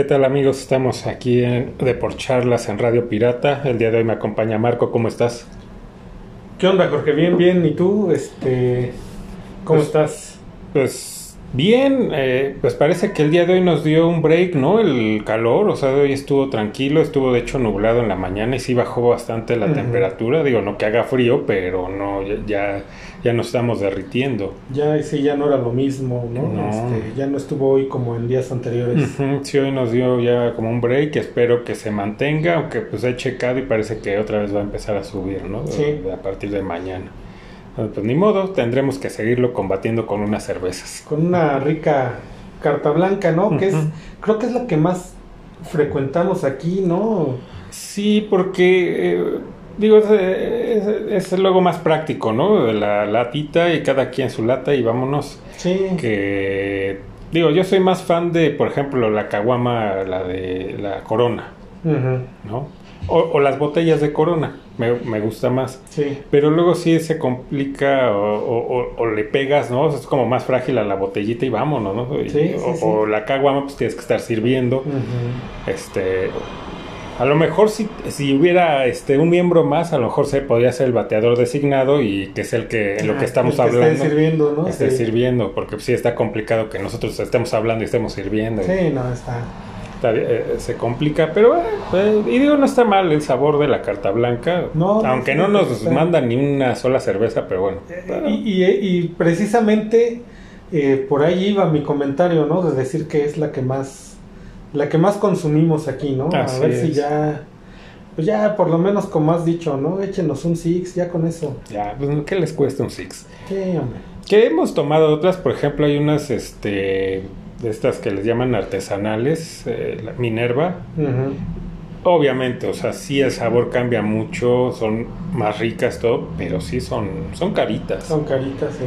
¿Qué tal amigos? Estamos aquí en, de por charlas en Radio Pirata. El día de hoy me acompaña Marco. ¿Cómo estás? ¿Qué onda, Jorge? Bien, bien. ¿Y tú? Este, ¿Cómo Pues- estás? Pues bien, eh, pues parece que el día de hoy nos dio un break, ¿no? El calor, o sea, de hoy estuvo tranquilo, estuvo de hecho nublado en la mañana y sí bajó bastante la temperatura. Digo, no que haga frío, pero no, ya, ya, ya nos estamos derritiendo. Ya sí, ya no era lo mismo, ¿no? No. Este, ya no estuvo hoy como en días anteriores. Ujú, Sí, hoy nos dio ya como un break, espero que se mantenga, aunque pues he checado y parece que otra vez va a empezar a subir, ¿no? Sí. A partir de mañana. Ah, Pues ni modo, tendremos que seguirlo combatiendo con unas cervezas. Con una rica carta blanca, ¿no? Que es, creo que es la que más frecuentamos aquí, ¿no? Sí, porque eh, digo, es, es- es luego más práctico, ¿no? De La latita y cada quien su lata y vámonos. Sí. Que digo, yo soy más fan de, por ejemplo, la caguama, la de la corona, ¿no? O, o las botellas de corona, me, me gusta más. Sí. Pero luego sí se complica o, o- o- o le pegas, ¿no? Es como más frágil a la botellita y vámonos, ¿no? Y- Sí, sí, o, la caguama, pues tienes que estar sirviendo. Este, a lo mejor si, si hubiera este un miembro más, a lo mejor se podría ser el bateador designado y que es el que en lo que Ah, estamos el que esté hablando sirviendo, ¿no? esté Sí. sirviendo, porque sí está complicado que nosotros estemos hablando y estemos sirviendo. Sí, no, está. Está- eh, se complica, pero eh, eh, y digo no está mal el sabor de la carta blanca, No, aunque no nos mandan ni una sola cerveza, pero bueno. Y, y- y precisamente eh, por ahí iba mi comentario, ¿no? De decir que es la que más, la que más consumimos aquí, ¿no? Así A ver si ya, pues ya por lo menos como has dicho, ¿no? Échenos un six, ya con eso. Ya, pues ¿qué les cuesta un six? Sí, hombre. Que hemos tomado otras, por ejemplo, hay unas este de estas que les llaman artesanales, eh, la Minerva. Ujú. Obviamente, o sea, sí el sabor cambia mucho, son más ricas todo, pero sí son son caritas. Son caritas, sí.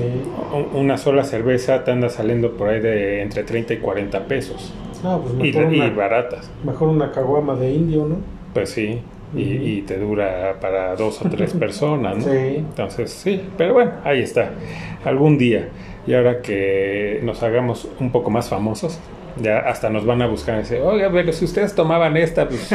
Una sola cerveza te anda saliendo por ahí de entre 30 y 40 pesos. No, pues Y, mejor, y una, baratas. mejor una caguama de indio, ¿no? Pues sí. Y, te dura para dos o tres personas, ¿no? Sí. Entonces, sí, pero bueno, ahí está. Algún día. Y ahora que nos hagamos un poco más famosos, ya hasta nos van a buscar y decir, oiga, pero si ustedes tomaban esta, pues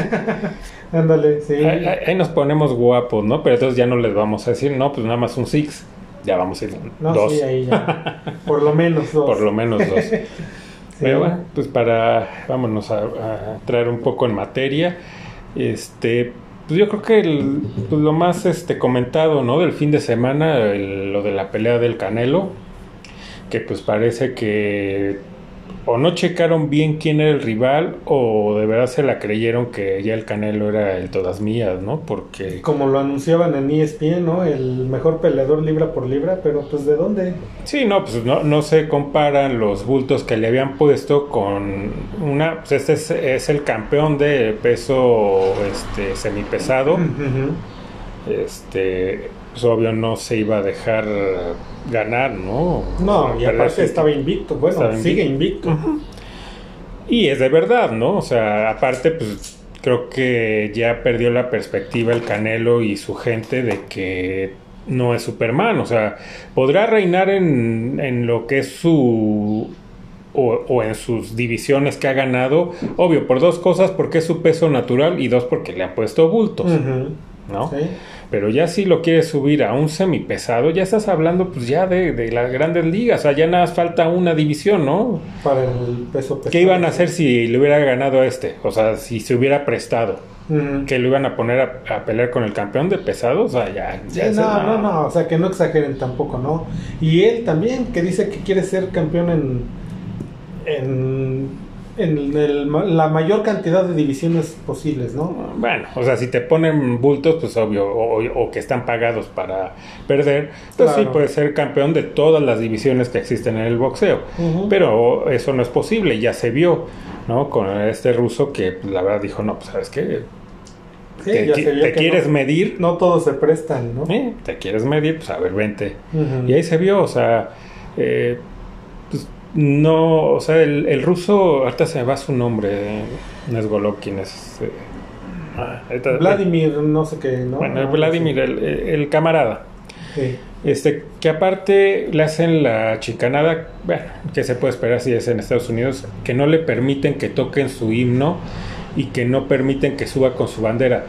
Ándale, sí. ahí, ahí- ahí nos ponemos guapos, ¿no? Pero entonces ya no les vamos a decir, no, pues nada más un six. Ya vamos a ir No, dos. sí, ahí ya. Por lo menos dos. Por lo menos dos. Pero bueno, pues para, vámonos a, a traer un poco en materia. Este, pues yo creo que el- pues lo más este comentado, ¿no? Del fin de semana, el- lo de la pelea del Canelo, que pues parece que o no checaron bien quién era el rival o de verdad se la creyeron que ya el Canelo era el todas mías, ¿no? Porque Como lo anunciaban en ESPN, ¿no? El mejor peleador libra por libra, pero pues ¿de dónde? Sí, no, pues no, no se comparan los bultos que le habían puesto con una, pues este es, es el campeón de peso este semipesado, este, pues obvio no se iba a dejar ganar, ¿no? No, y aparte estaba invicto. Bueno, Estaba sigue invicto. Y es de verdad, ¿no? O sea, aparte, pues creo que ya perdió la perspectiva el Canelo y su gente de que no es Superman. O sea, podrá reinar en, en lo que es su. O, o en sus divisiones que ha ganado, obvio, por dos cosas, porque es su peso natural y dos, porque le han puesto bultos. ¿no? Sí. Pero ya si lo quieres subir a un semipesado, ya estás hablando pues ya de, de las grandes ligas, o sea, ya nada más falta una división, ¿no? Para el peso pesado. ¿Qué iban a hacer si le hubiera ganado a este? O sea, si se hubiera prestado. ¿Que lo iban a poner a, a pelear con el campeón de pesado? O sea, ya. Sí, ya se- no, no, no, o sea, que no exageren tampoco, ¿no? Y él también, que dice que quiere ser campeón en, en, en el la mayor cantidad de divisiones posibles, ¿no? Bueno, o sea, si te ponen bultos, pues obvio, o, o que están pagados para perder, pues sí Claro. puede ser campeón de todas las divisiones que existen en el boxeo. Pero eso no es posible, ya se vio, ¿no? Con este ruso que pues, la verdad dijo, no, pues sabes qué, Sí, te, te quieres no, medir, no todos se prestan, ¿no? ¿eh? te quieres medir, pues a ver, vente. Ujú. Y ahí se vio, o sea, eh, no, o sea, el, el ruso, ahorita se me va su nombre, no es Golovkin, es... eh, ah, Vladimir, no sé qué, ¿no? Bueno, Vladimir, el, el camarada. Sí. Este, que aparte le hacen la chicanada, bueno, que se puede esperar si es en Estados Unidos, que no le permiten que toquen su himno y que no permiten que suba con su bandera.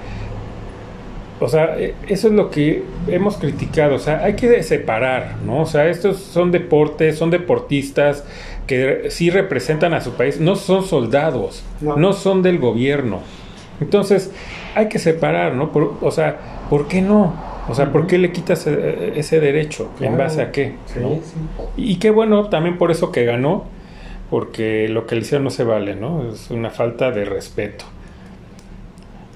O sea, e- eso es lo que hemos criticado. O sea, hay que separar, ¿no? O sea, estos son deportes, son deportistas que sí representan a su país, no son soldados, No. no, son del gobierno. Entonces, hay que separar, ¿no? Por- o sea, ¿por qué no? O sea, ¿por qué le quitas eh, ese derecho? ¿En base a qué? Sí, ¿no? sí. Y qué bueno, también por eso que ganó, porque lo que le hicieron no se vale, ¿no? Es una falta de respeto.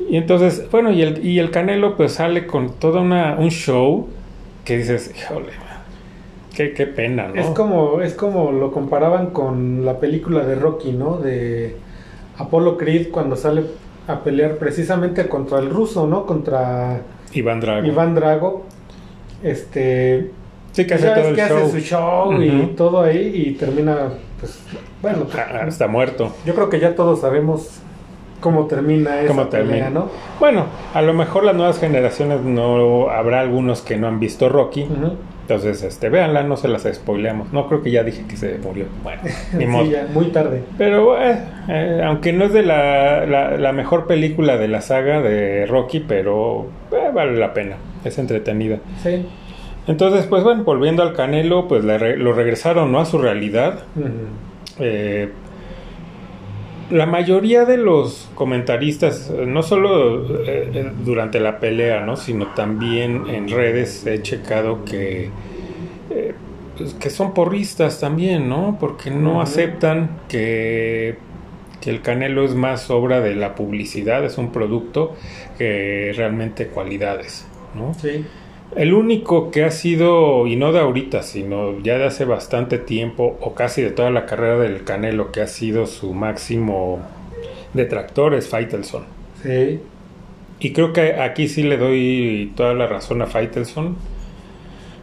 Y entonces, bueno, y el, y el Canelo pues sale con todo una, un show que dices, híjole, qué, qué pena, ¿no? Es como, es como lo comparaban con la película de Rocky, ¿no? De Apollo Creed cuando sale a pelear precisamente contra el ruso, ¿no? Contra Iván Drago. Iván Drago. Este. sí, que hace todo el que show. hace su show y todo ahí y termina, pues, bueno, Ah, Está muerto. yo creo que ya todos sabemos cómo termina esa ¿Cómo pelea, termina? ¿no? Bueno, a lo mejor las nuevas generaciones no habrá algunos que no han visto Rocky. Entonces, este, véanla, no se las spoileamos. No creo que ya dije que se murió. Bueno, ni Sí, ya, muy tarde. Pero eh, eh, aunque no es de la, la, la mejor película de la saga de Rocky, pero eh, vale la pena, es entretenida. Sí. Entonces, pues bueno, volviendo al Canelo, pues re- lo regresaron ¿no? a su realidad. Eh, la mayoría de los comentaristas, eh, no solo eh, durante la pelea, ¿no? sino también en redes he checado que, eh, pues, que son porristas también, ¿no? Porque no aceptan que, que el Canelo es más obra de la publicidad, es un producto que realmente cualidades, ¿no? Sí. El único que ha sido, y no de ahorita, sino ya de hace bastante tiempo, o casi de toda la carrera del Canelo, que ha sido su máximo detractor, es Faitelson. Sí. Y creo que aquí sí le doy toda la razón a Faitelson.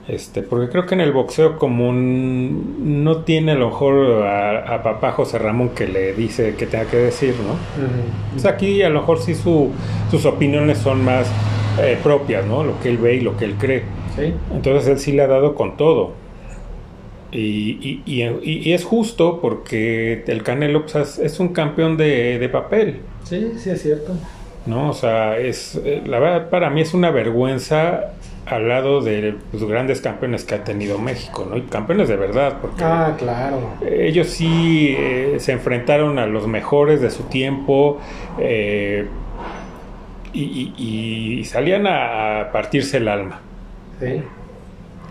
Este, porque creo que en el boxeo común no tiene a lo mejor a, a papá José Ramón que le dice que tenga que decir, ¿no? Pues aquí a lo mejor sí su- sus opiniones son más eh, propias, ¿no? Lo que él ve y lo que él cree. Sí. Entonces él sí le ha dado con todo. Y, y- y- y- y es justo porque el Canelo pues, es, es un campeón de, de papel, Sí, sí es cierto. ¿no? O sea, es, eh, la verdad para mí es una vergüenza al lado de los grandes campeones que ha tenido México, ¿no? Y campeones de verdad, porque Ah, claro. ellos sí eh, se enfrentaron a los mejores de su tiempo eh, y, y- y salían a- partirse el alma. Sí.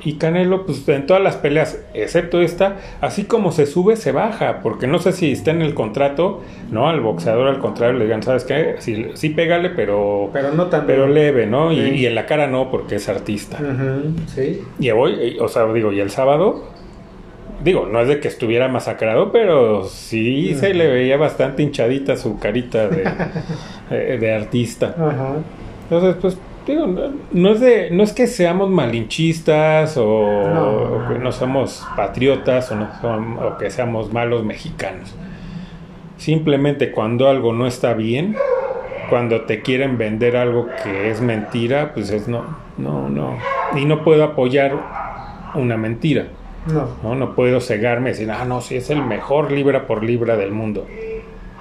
Y Canelo, pues en todas las peleas, excepto esta, así como se sube, se baja, porque no sé si está en el contrato, ¿no? Al boxeador, al contrario, le digan, ¿sabes qué? Sí, sí pégale, pero, Pero no tan. pero leve, ¿no? Y, Sí. y en la cara no, porque es artista. Sí. Y hoy, o sea, digo, y el sábado, digo, no es de que estuviera masacrado, pero sí se le veía bastante hinchadita su carita de, eh, de artista. Ajá. Entonces, pues, digo, no, no es de, no es que seamos malinchistas o, No. o que no somos patriotas o, no som- o que seamos malos mexicanos. Simplemente cuando algo no está bien, cuando te quieren vender algo que es mentira, pues es no, no, no. Y no puedo apoyar una mentira, No. ¿no? No puedo cegarme y decir, ah, no, sí, es el mejor libra por libra del mundo.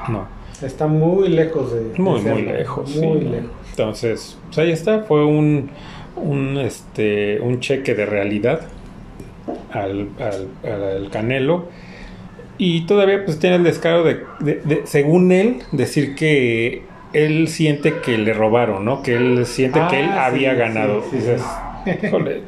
No. Está muy lejos de. de Muy, muy lejos. Muy sí. lejos. Entonces, pues ahí está, fue un, un, este, un cheque de realidad al, al, al Canelo. Y todavía pues tiene el descaro de, de- de, según él, decir que él siente que le robaron, ¿no? Que él siente que él Ah, había sí, ganado. sí, Dices, híjole,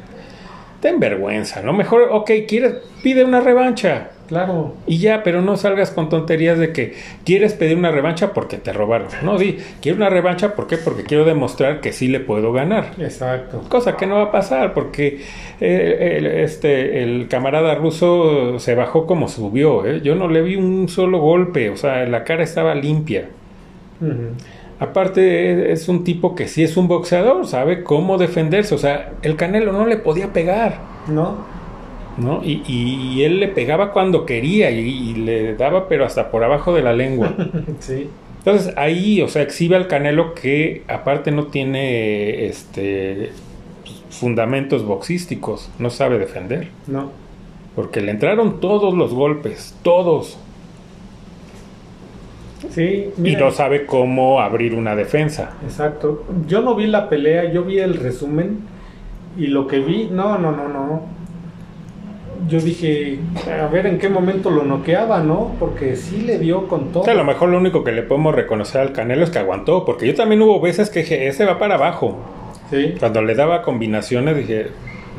ten vergüenza, ¿no? Mejor, ok, quieres, pide una revancha. Claro. Y ya, pero no salgas con tonterías de que quieres pedir una revancha porque te robaron. No, di, quiero una revancha ¿por qué? porque quiero demostrar que sí le puedo ganar. Exacto. Cosa que no va a pasar porque eh, el, este, el camarada ruso se bajó como subió. ¿eh? Yo no le vi un solo golpe, o sea, la cara estaba limpia. Ujú. Aparte es un tipo que sí es un boxeador, sabe cómo defenderse. O sea, el Canelo no le podía pegar. ¿No? ¿no? Y, y él le pegaba cuando quería y, y le daba, pero hasta por abajo de la lengua. Sí. Entonces ahí, o sea, exhibe al Canelo que aparte no tiene este fundamentos boxísticos, no sabe defender. No. Porque le entraron todos los golpes, todos. Sí, Y no sabe cómo abrir una defensa. Exacto. Yo no vi la pelea, yo vi el resumen y lo que vi, no, no, no, no. Yo dije, a ver en qué momento lo noqueaba, ¿no? Porque sí le dio con todo. O sea, a lo mejor lo único que le podemos reconocer al Canelo es que aguantó, porque yo también hubo veces que dije, ese va para abajo. Sí. Cuando le daba combinaciones dije,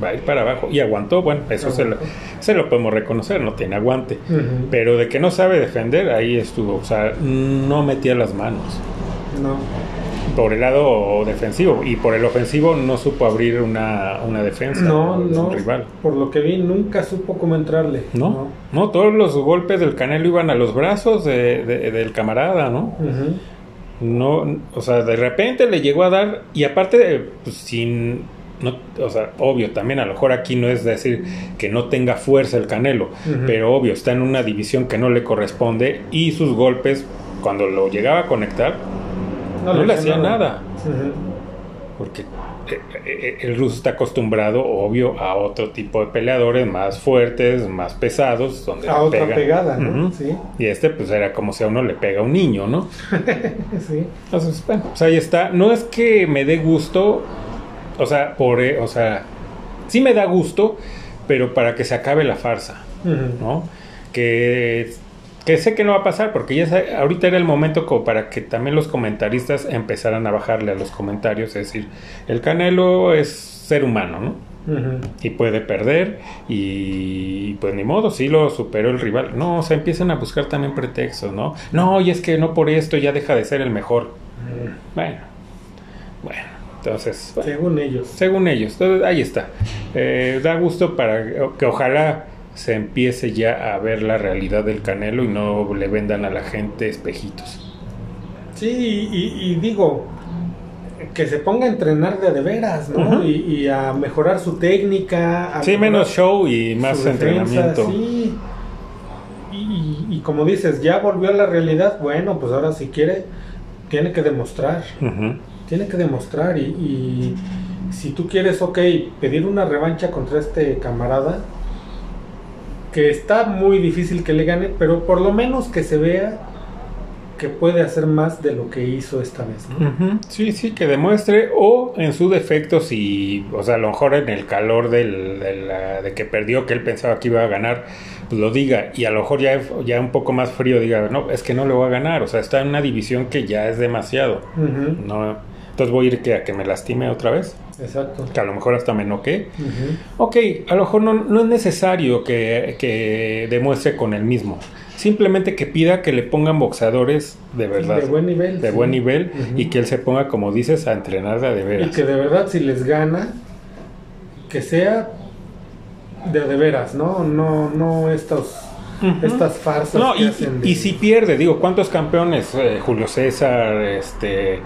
va a ir para abajo. Y aguantó, bueno, eso se lo, se lo podemos reconocer, no tiene aguante. Pero de que no sabe defender, ahí estuvo. O sea, no metía las manos. No. Por el lado defensivo. Y por el ofensivo no supo abrir una, una defensa. No, no. un rival. Por lo que vi, nunca supo cómo entrarle. ¿No? ¿no? todos los golpes del Canelo iban a los brazos de- de- del camarada, ¿no? No, o sea, de repente le llegó a dar, y aparte, pues, sin, no, o sea, obvio, también a lo mejor aquí no es decir que no tenga fuerza el Canelo, pero obvio, está en una división que no le corresponde y sus golpes, cuando lo llegaba a conectar, no, le hacía nada, porque eh, eh, el ruso está acostumbrado, obvio, a otro tipo de peleadores más fuertes, más pesados, donde A otra pegan. pegada, ¿no? Sí. Y este, pues era como si a uno le pega a un niño, ¿no? Sí. Entonces, bueno, pues ahí está. No es que me dé gusto, o sea, por, eh, o sea, sí me da gusto, pero para que se acabe la farsa. ¿no? Que, que sé que no va a pasar, porque ya ahorita era el momento como para que también los comentaristas empezaran a bajarle a los comentarios, es decir, el Canelo es ser humano, ¿no? Y puede perder y pues ni modo, sí lo superó el rival. No, o sea, empiezan a buscar también pretextos, ¿no? No, y es que no por esto ya deja de ser el mejor. Bueno, bueno, entonces, Según ellos. según ellos, entonces ahí está. Eh, da gusto para que ojalá se empiece ya a ver la realidad del Canelo y no le vendan a la gente espejitos. Sí, y, y digo, que se ponga a entrenar de, de veras, ¿no? Y, y a mejorar su técnica. A Sí, menos show y más defensa, entrenamiento. Sí. Y, y- y como dices, ya volvió a la realidad. Bueno, pues ahora si quiere, tiene que demostrar. Ujú. Tiene que demostrar. Y, y si tú quieres, ok, pedir una revancha contra este camarada, que está muy difícil que le gane, pero por lo menos que se vea que puede hacer más de lo que hizo esta vez, ¿no? Sí, sí, que demuestre o en su defecto si, o sea, a lo mejor en el calor del, de, la- de que perdió, que él pensaba que iba a ganar, pues lo diga y a lo mejor ya, ya un poco más frío diga, no, es que no le voy a ganar, o sea, está en una división que ya es demasiado, no, entonces voy a ir que, a que me lastime otra vez, Exacto. que a lo mejor hasta me noqué. Ujú. Ok, a lo mejor no, no es necesario que, que demuestre con el mismo, simplemente que pida que le pongan boxeadores de verdad De buen nivel. de sí. buen nivel y que él se ponga, como dices, a entrenar de a de Y veras. que de verdad si les gana, que sea de de veras, ¿no? No, no estos, estas farsas No, que y, hacen de- y si pierde, digo, ¿cuántos campeones? Eh, Julio César, este,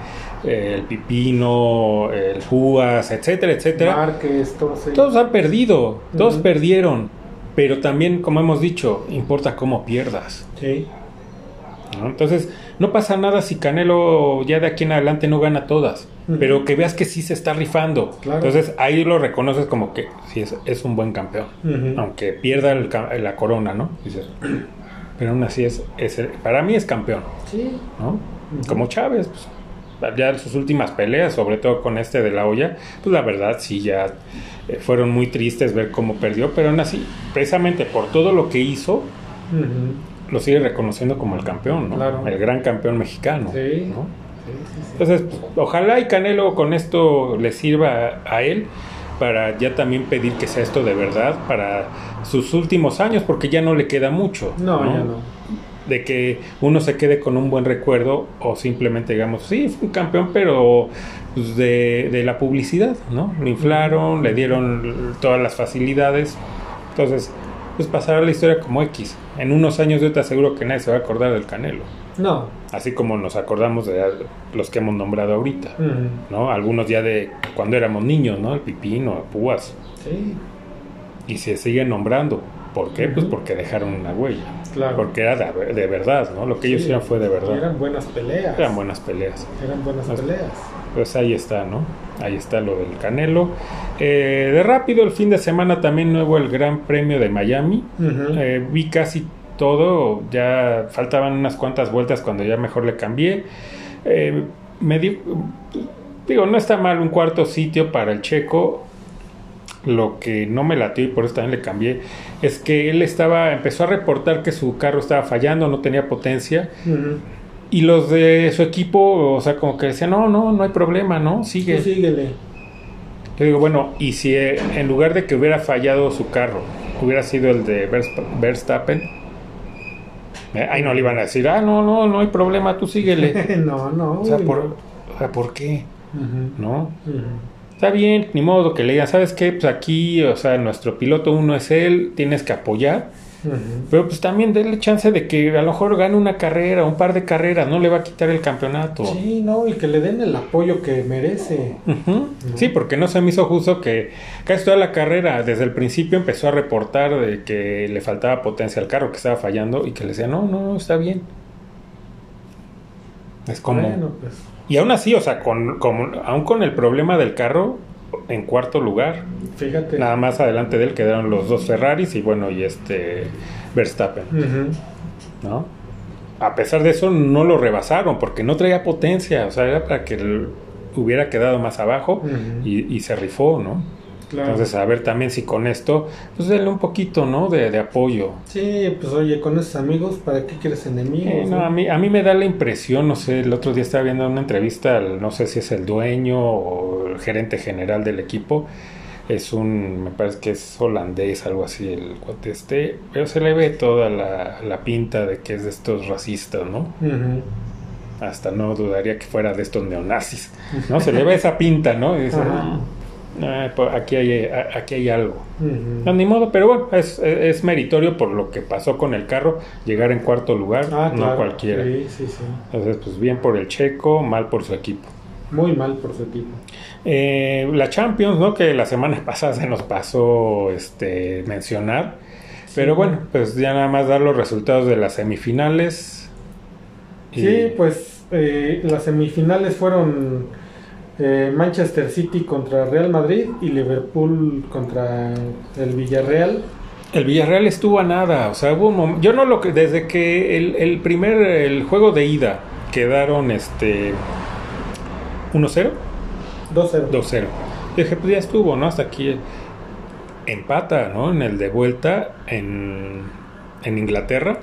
el Pipino, el Juas, etcétera, etcétera. Márquez, todos ellos. Todos han perdido, todos perdieron, pero también, como hemos dicho, importa cómo pierdas. Sí. ¿no? Entonces, no pasa nada si Canelo ya de aquí en adelante no gana todas, pero que veas que sí se está rifando. Claro. Entonces, ahí lo reconoces como que sí es, es un buen campeón, aunque pierda el la corona, ¿no? Dices, pero aún así es, es el- para mí es campeón, Sí. Como Chávez, pues, ya sus últimas peleas, sobre todo con este de la olla, pues la verdad sí ya eh, fueron muy tristes ver cómo perdió, pero aún así, precisamente por todo lo que hizo, lo sigue reconociendo como el campeón, ¿no? Claro. El gran campeón mexicano. Sí. ¿no? Sí, sí, sí. Entonces, pues, ojalá y Canelo con esto le sirva a, a él para ya también pedir que sea esto de verdad para sus últimos años, porque ya no le queda mucho. No, ya no. De que uno se quede con un buen recuerdo o simplemente digamos, sí, fue un campeón, pero pues, de, de la publicidad, ¿no? Lo inflaron, le dieron todas las facilidades. Entonces, pues pasará la historia como X. En unos años yo te aseguro que nadie se va a acordar del Canelo. No. Así como nos acordamos de los que hemos nombrado ahorita. ¿no? Algunos ya de cuando éramos niños, ¿no? El Pipino, el Púas. Sí. Y se siguen nombrando. ¿Por qué? Pues porque dejaron una huella. Claro. Porque era de, de verdad, ¿no? Lo que ellos hicieron fue de verdad. Eran buenas peleas. Eran buenas peleas. Eran buenas Las- peleas. Pues ahí está, ¿no? Ahí está lo del Canelo. Eh, de rápido, el fin de semana también nuevo el Gran Premio de Miami. Eh, vi casi todo, ya faltaban unas cuantas vueltas cuando ya mejor le cambié. Eh, me di- digo, no está mal un cuarto sitio para el checo. Lo que no me latió y por eso también le cambié es que él estaba, empezó a reportar que su carro estaba fallando, no tenía potencia. Y los de su equipo, o sea, como que decían, no, no, no hay problema, ¿no? Sigue. Tú síguele. Yo digo, bueno, y si eh, en lugar de que hubiera fallado su carro, hubiera sido el de Vers- Verstappen, eh, ahí no le iban a decir, ah, no, no, no hay problema, tú síguele. no, no. o, sea, por, o sea, ¿por qué? ¿No? Está bien, ni modo que le digan, ¿sabes qué? Pues aquí, o sea, nuestro piloto uno es él, tienes que apoyar, pero pues también denle chance de que a lo mejor gane una carrera, un par de carreras, no le va a quitar el campeonato. Sí, no, y que le den el apoyo que merece. Sí, porque no se me hizo justo que casi toda la carrera, desde el principio empezó a reportar de que le faltaba potencia al carro, que estaba fallando y que le decía, no, no, no, está bien. Es como... Bueno, pues. Y aún así, o sea, con, con- aún con el problema del carro, en cuarto lugar. Fíjate. Nada más adelante de él quedaron los dos Ferraris y bueno, y este Verstappen. ¿no? A pesar de eso, no lo rebasaron porque no traía potencia, o sea, era para que hubiera quedado más abajo y, y se rifó, ¿no? Claro. Entonces, a ver también si con esto, pues denle un poquito, ¿no? De, de apoyo. Sí, pues oye, con esos amigos, ¿para qué quieres enemigos? Eh, no, a, mí, a mí me da la impresión, no sé, el otro día estaba viendo una entrevista, al- no sé si es el dueño o el gerente general del equipo, es un, me parece que es holandés, algo así, el cuate este, pero se le ve toda la, la pinta de que es de estos racistas, ¿no? Hasta no dudaría que fuera de estos neonazis, ¿no? Se le ve esa pinta, ¿no? Y dice, Ajá. "Ah, pues aquí hay, aquí hay algo. No, ni modo, pero bueno, es, es meritorio por lo que pasó con el carro, llegar en cuarto lugar, Ah, no claro. cualquiera. Sí, sí, sí. Entonces, pues bien por el checo, mal por su equipo. Muy mal por su equipo. Eh, la Champions, ¿no? Que la semana pasada se nos pasó este, mencionar. Pero bueno, pues ya nada más dar los resultados de las semifinales. Y- Sí, pues eh, las semifinales fueron eh, Manchester City contra Real Madrid y Liverpool contra el Villarreal. El Villarreal estuvo a nada, o sea, hubo un yo no lo que desde que el, el primer el juego de ida quedaron este 1-0, 2-0. 2-0. Dije, pues ya estuvo, ¿no? Hasta aquí empata, ¿no? En el de vuelta en, en Inglaterra.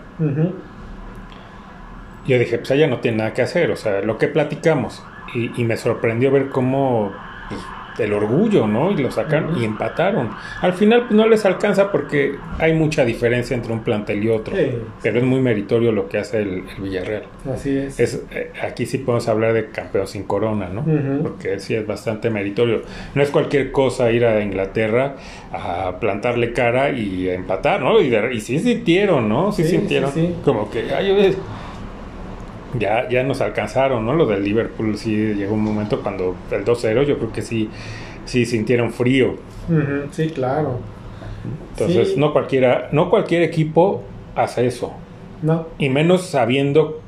Yo dije, pues ella no tiene nada que hacer, o sea, lo que platicamos. Y, y me sorprendió ver cómo pues, el orgullo, ¿no? Y lo sacaron y empataron. Al final pues, no les alcanza porque hay mucha diferencia entre un plantel y otro. Sí. Pero es muy meritorio lo que hace el, el Villarreal. Así es. Es, eh, aquí sí podemos hablar de campeón sin corona, ¿no? Ujú. Porque sí es bastante meritorio. No es cualquier cosa ir a Inglaterra a plantarle cara y a empatar, ¿no? Y, de- y sí sintieron, ¿no? Sí, Sí, sintieron. Como que, ay, ya, ya nos alcanzaron, ¿no? Lo del Liverpool sí llegó un momento cuando el 2-0, yo creo que sí, sí sintieron frío. Sí, claro. Entonces, Sí. no cualquiera, no cualquier equipo hace eso. No. Y menos sabiendo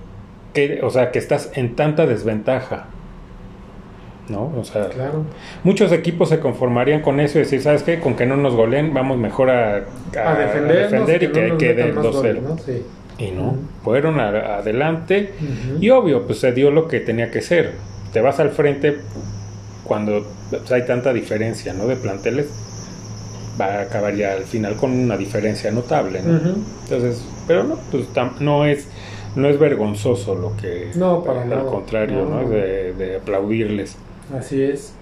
que, o sea, que estás en tanta desventaja. ¿No? O sea, Claro. muchos equipos se conformarían con eso y decir, ¿sabes qué? Con que no nos goleen, vamos mejor a, a- A defendernos, a defender y no que metan más 2-0. goles, ¿no? Sí. Y no, fueron a- adelante y obvio, pues se dio lo que tenía que ser. Te vas al frente cuando pues, hay tanta diferencia, ¿no? De planteles, va a acabar ya al final con una diferencia notable. Entonces, pero no, pues tam- no es no es vergonzoso lo que No, para al nada. contrario, ¿no? No. Es de, de aplaudirles. Así es.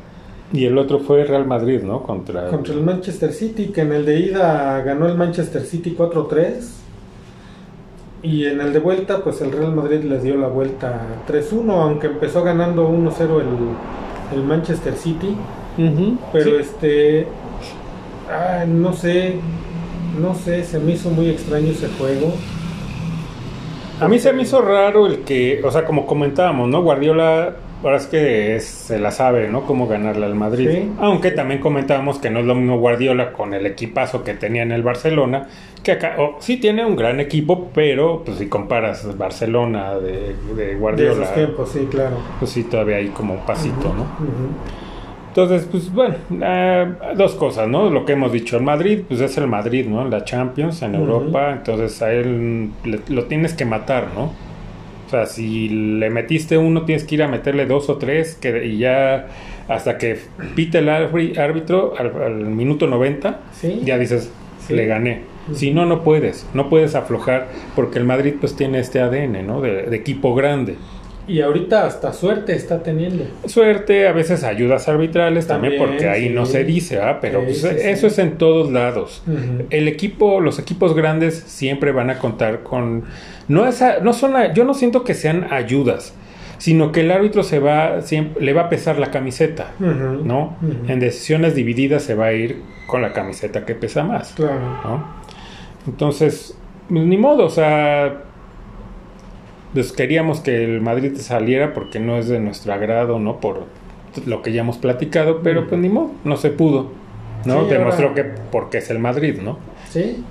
Y el otro fue Real Madrid, ¿no? Contra, Contra el Manchester City, que en el de ida ganó el Manchester City 4-3. Y en el de vuelta, pues el Real Madrid les dio la vuelta 3-1, aunque empezó ganando 1-0 el, el Manchester City. Pero sí. este. ah, no sé. No sé, se me hizo muy extraño ese juego. A mí se me hizo raro el que, o sea, como comentábamos, ¿no? Guardiola, ahora es que es- se la sabe, ¿no? Cómo ganarle al Madrid. Sí. Aunque también comentábamos que no es lo mismo Guardiola con el equipazo que tenía en el Barcelona, que acá, o, sí tiene un gran equipo, pero pues si comparas Barcelona de, de De Guardiola, esos tiempos, sí, claro. pues sí todavía hay como un pasito, ¿no? Entonces, pues bueno, eh, dos cosas, ¿no? Lo que hemos dicho, el Madrid, pues es el Madrid, ¿no? La Champions, en. Europa, entonces a él le- lo tienes que matar, ¿no? O sea, si le metiste uno, tienes que ir a meterle dos o tres, que, y ya hasta que pite el árbitro al, al minuto 90, Sí. ya dices, Sí. le gané. Si no, no puedes, no puedes aflojar, porque el Madrid pues tiene este ADN, ¿no? De, de equipo grande. Y ahorita hasta suerte está teniendo. Suerte, a veces ayudas arbitrales también, También, porque ahí sí. no se dice, ¿ah? Pero Sí, pues, sí, eso es en todos lados. El equipo, los equipos grandes siempre van a contar con no esa, no son, a- yo no siento que sean ayudas, sino que el árbitro se va siempre, le va a pesar la camiseta. ¿no? En decisiones divididas se va a ir con la camiseta que pesa más, Claro. ¿no? Entonces, pues, ni modo, o sea, pues queríamos que el Madrid saliera porque no es de nuestro agrado, ¿no? Por lo que ya hemos platicado, pero pues ni modo, no se pudo, ¿no? Sí, Demostró ahora- que porque es el Madrid, ¿no? Sí.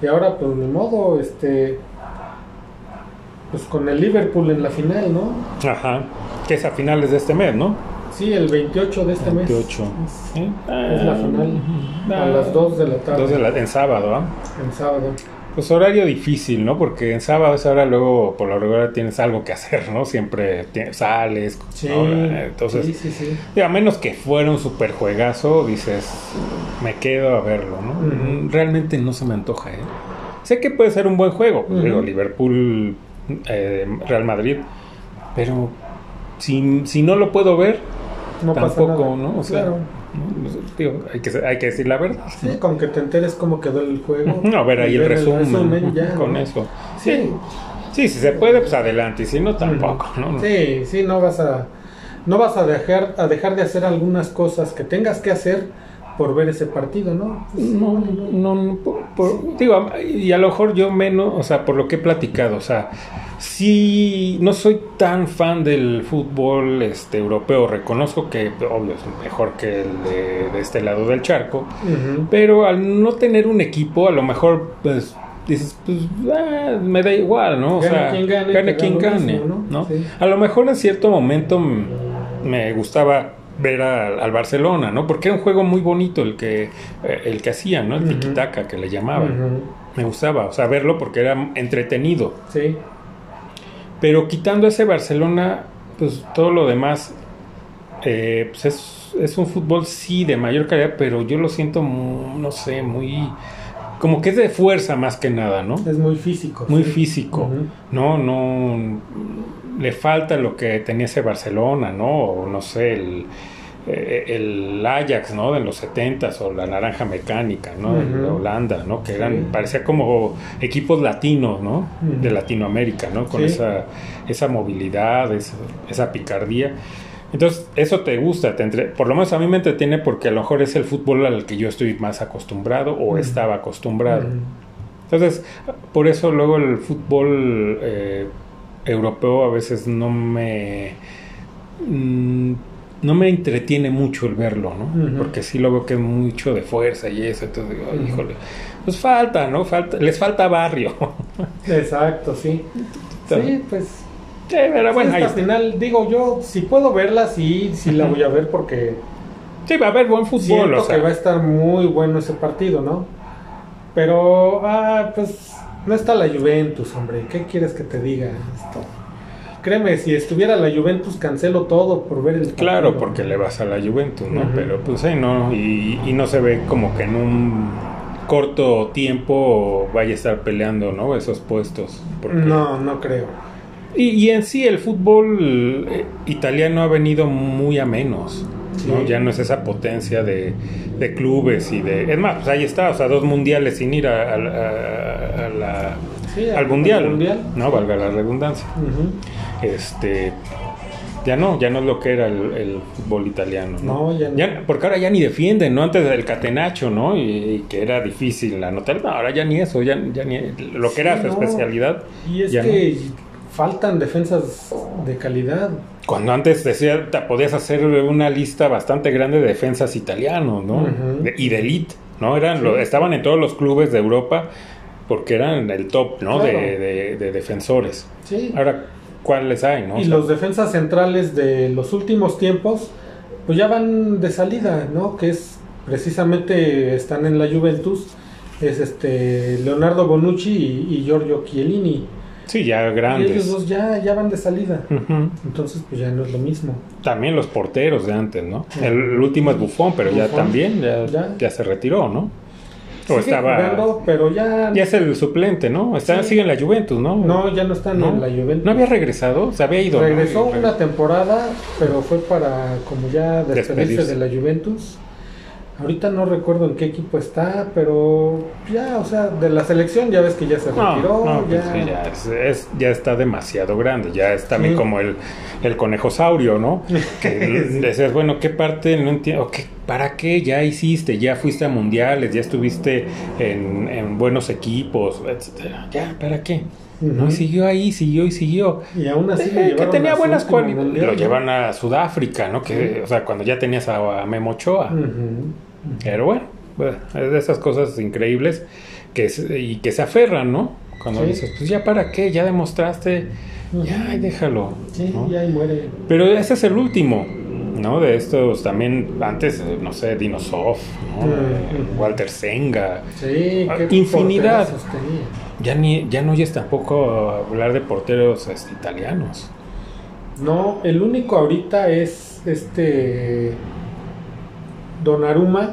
Y ahora, pues ni modo, este. Pues con el Liverpool en la final, ¿no? Ajá, que es a finales de este mes, ¿no? Sí, el 28 de este mes. 28. Es, es la final. Ah, a las 2 de la tarde. dos de la- en sábado, ¿ah? En sábado. Pues horario difícil, ¿no? Porque en sábado esa hora luego por lo regular tienes algo que hacer, ¿no? Siempre sales, Sí. ¿no? Entonces, sí, sí, sí. a menos que fuera un super juegazo, dices, me quedo a verlo, ¿no? Realmente no se me antoja, ¿eh? Sé que puede ser un buen juego, digo, Liverpool, eh, Real Madrid, pero si, si no lo puedo ver, No pasa tampoco, nada. ¿no? O sea, claro. ¿no? Digo, hay, que, hay que decir la verdad. Sí, con que te enteres cómo quedó el juego. No, a ver ahí el resumen, ya, con ¿no? eso. Sí. Sí, si se puede, pues adelante, y si no, tampoco, ¿no? Sí, sí, no vas a no vas a dejar a dejar de hacer algunas cosas que tengas que hacer por ver ese partido, ¿no? Pues, No, no, no, por- por- digo, y a lo mejor yo menos, o sea, por lo que he platicado, o sea, sí, no soy tan fan del fútbol este europeo, reconozco que, obvio, es mejor que el de, de este lado del charco, pero al no tener un equipo, a lo mejor, pues, dices, pues, ah, me da igual, ¿no? O Gane sea, quien gane, gane quien gane, mismo, ¿no? ¿no? Sí. A lo mejor en cierto momento me gustaba ver al, al Barcelona, ¿no? Porque era un juego muy bonito el que eh, el que hacían, ¿no? El Ujú. tiki-taka que le llamaban. Me gustaba, o sea, verlo porque era entretenido. Sí. Pero quitando ese Barcelona, pues todo lo demás, eh, pues es, es un fútbol sí de mayor calidad, pero yo lo siento, no sé, muy... Como que es de fuerza más que nada, ¿no? Es muy físico. Muy sí. físico. No, no... Le falta lo que tenía ese Barcelona, ¿no? O no sé, el, eh, el Ajax, ¿no? De los 70s o la Naranja Mecánica, ¿no? De. Holanda, ¿no? Que eran, Sí. parecía como equipos latinos, ¿no? De Latinoamérica, ¿no? Con Sí. esa, esa movilidad, esa, esa picardía. Entonces, eso te gusta, te entre- por lo menos a mí me entretiene porque a lo mejor es el fútbol al que yo estoy más acostumbrado o estaba acostumbrado. Entonces, por eso luego el fútbol eh, europeo a veces no me mm, no me entretiene mucho el verlo, ¿no? Porque sí lo veo que es mucho de fuerza y eso, entonces digo, "Ay, Ujú. híjole, pues falta, ¿no? Falta, les falta barrio. Exacto, sí. Sí, pues Sí, pero bueno, ahí está. final, digo yo, si puedo verla, sí, sí la voy a ver porque Sí, va a haber buen fútbol, siento o sea, que va a estar muy bueno ese partido, ¿no? Pero, ah, pues, no está la Juventus, hombre. ¿Qué quieres que te diga esto? Créeme, si estuviera la Juventus, cancelo todo por ver el Claro, porque le vas a la Juventus, ¿no? Pero pues sí, no, y, y no se ve como que en un corto tiempo vaya a estar peleando, ¿no? Esos puestos. porque- No, no creo. Y, y en sí el fútbol eh, italiano ha venido muy a menos. Ya no es esa potencia de, de clubes y de... Es más, pues ahí está, o sea, dos mundiales sin ir a, a- a- a la- Sí, al mundial, mundial. ¿no? Valga la redundancia. Este... Ya no, ya no es lo que era el, el fútbol italiano, ¿no? No, ya no. porque ahora ya ni defienden, ¿no? Antes del catenacho, ¿no? Y, y que era difícil anotar, no, ahora ya ni eso, ya, ya ni... Lo que Sí, era su especialidad, Y es ya que faltan defensas de calidad. Cuando antes decía, te podías hacer una lista bastante grande de defensas italianos, ¿no? De- y de elite, ¿no? Eran, Sí. lo- estaban en todos los clubes de Europa porque eran el top, ¿no? Claro. De, de- de defensores. Sí. Ahora, ¿cuáles hay, no? O Y sea, los defensas centrales de los últimos tiempos pues ya van de salida, ¿no? Que es precisamente están en la Juventus, es este Leonardo Bonucci y, y Giorgio Chiellini. Sí, ya Y grandes. ellos dos ya, ya van de salida. Entonces, pues ya no es lo mismo. También los porteros de antes, ¿no? El, el último es Bufón, pero ya también, ya, Ya. ya se retiró, ¿no? O Sigue estaba... jugando, pero ya, Ya es el suplente, ¿no? Está, Sí. Sigue en la Juventus, ¿no? no, ya no están ¿No? en la Juventus. ¿No había regresado? Se había ido. Regresó Y- una temporada, pero fue para como ya despedirse Despedirse. de la Juventus. Ahorita no recuerdo en qué equipo está, pero ya, o sea, de la selección ya ves que ya se retiró, no, pues ya, es, es- ya está demasiado grande, ya es también Sí. como el, el conejosaurio, ¿no? Que Sí. decías, bueno, ¿qué parte no entiendo? ¿Qué- ¿Para qué ya hiciste? Ya fuiste a mundiales, ya estuviste en, en buenos equipos, etcétera. Ya, ¿para qué? No, y siguió ahí, siguió y siguió. Y aún así Eh, que llevaron tenía a buenas cualidades. Lo llevan a Sudáfrica, ¿no? Que. O sea, cuando ya tenías a, a Memo Ochoa. Ujú. Pero bueno, bueno, es de esas cosas increíbles que y que se aferran, ¿no? Cuando Sí. dices, pues ya para qué, ya demostraste, ya déjalo. Sí, ¿no? ya muere. Pero ese es el último, ¿no? De estos también, antes, eh, no sé, Dinosov, ¿no? Walter Senga. Sí, Ah, qué infinidad. Ya, ni, ya no oyes tampoco hablar de porteros este, italianos. No, el único ahorita es este Donnarumma,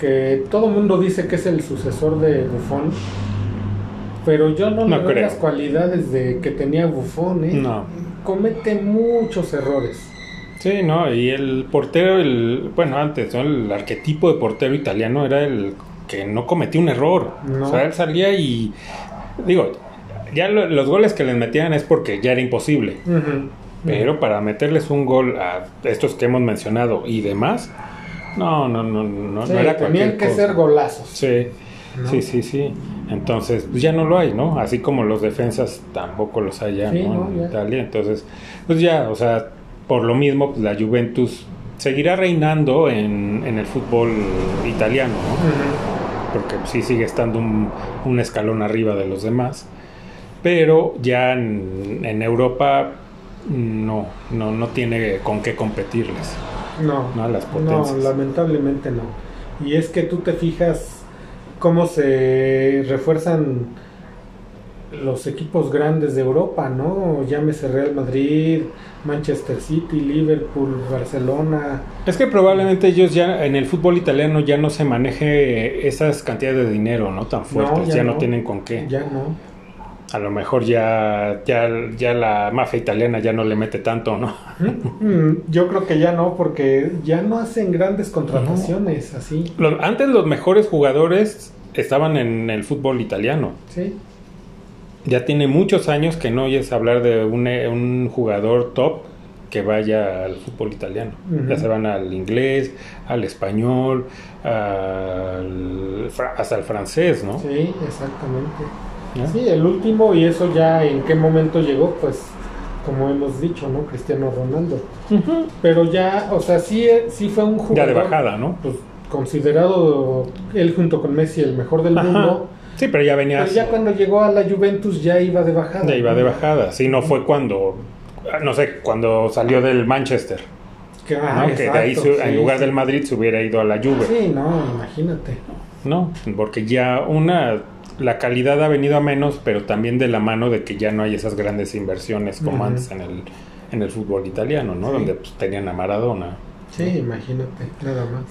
que todo mundo dice que es el sucesor de Buffon, pero yo no, No le creo. las cualidades de que tenía Buffon, ¿eh? No. Comete muchos errores. Sí, no, y el portero, el, bueno, antes, ¿no? El arquetipo de portero italiano era el que no cometía un error. No. O sea, él salía y, digo, ya lo- los goles que les metían es porque ya era imposible. Pero para meterles un gol a estos que hemos mencionado y demás, no, no, no, no, Sí, no era tenían que cosa. ser golazos. Sí, ¿no? sí, sí, sí. Entonces, pues ya no lo hay, ¿no? Así como los defensas tampoco los hay ya, Sí, ¿no? En ya. Italia. Entonces, pues ya, o sea, por lo mismo, pues la Juventus seguirá reinando en, en el fútbol italiano, ¿no? Porque sí sigue estando un, un escalón arriba de los demás. Pero ya en, en Europa no, no, no tiene con qué competirles. No, No, las no, potencias. lamentablemente no. Y es que tú te fijas cómo se refuerzan los equipos grandes de Europa, ¿no? Llámese Real Madrid, Manchester City, Liverpool, Barcelona. Es que probablemente ellos ya en el fútbol italiano ya no se maneje esas cantidades de dinero, ¿no? Tan fuertes, ya ya, no. no. tienen con qué. Ya no. A lo mejor ya, ya, ya la mafia italiana ya no le mete tanto, ¿no? Mm, Yo creo que ya no, porque ya no hacen grandes contrataciones así. Los- antes los mejores jugadores estaban en el fútbol italiano. Sí, Ya tiene muchos años que no oyes hablar de un, un jugador top que vaya al fútbol italiano. Ya se van al inglés, al español, al hasta al francés, ¿no? sí, exactamente. ¿Ya? Sí, el último, y eso ya en qué momento llegó, pues como hemos dicho, ¿no? Cristiano Ronaldo. Pero ya, o sea, sí, sí fue un jugador. Ya de bajada, ¿no? Pues considerado él junto con Messi el mejor del Ajá. mundo. Sí, pero ya venía, Pero ya cuando llegó a la Juventus ya iba de bajada. ya iba ¿no? de bajada. Sí, no fue cuando, no sé, cuando salió del Manchester, Que, ah, ¿no? que de ahí exacto, su- en sí, lugar sí. del Madrid se hubiera ido a la Juve, Sí, no, imagínate. ¿no? Porque ya una, la calidad ha venido a menos, pero también de la mano de que ya no hay esas grandes inversiones como antes en el, en el fútbol italiano, ¿no? Sí. Donde pues, tenían a Maradona. Sí, imagínate, nada más.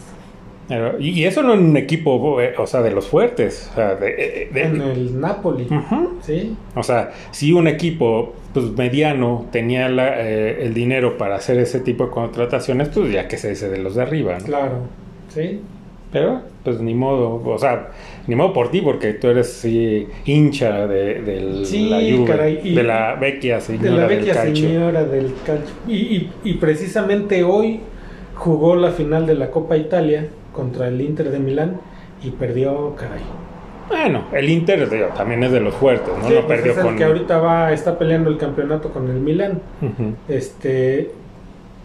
Y, eso no en un equipo, eh, o sea, de los fuertes. O sea, de- eh, de- En el Napoli, sí, O sea, si un equipo pues, mediano tenía la- eh, el dinero para hacer ese tipo de contrataciones, pues ya que se dice de los de arriba, ¿no? claro, sí. Pero, pues ni modo, o sea, ni modo por ti, porque tú eres sí, hincha de, de Sí, la Juve, caray, y- de la vecchia De señora la del vecchia calcio. señora del calcio. Y, y, y precisamente hoy jugó la final de la Copa Italia contra el Inter de Milán y perdió, caray. Bueno, el Inter digo, también es de los fuertes, ¿no? Sí, no pues perdió es el con... que ahorita va, está peleando el campeonato con el Milán. Ujú. Este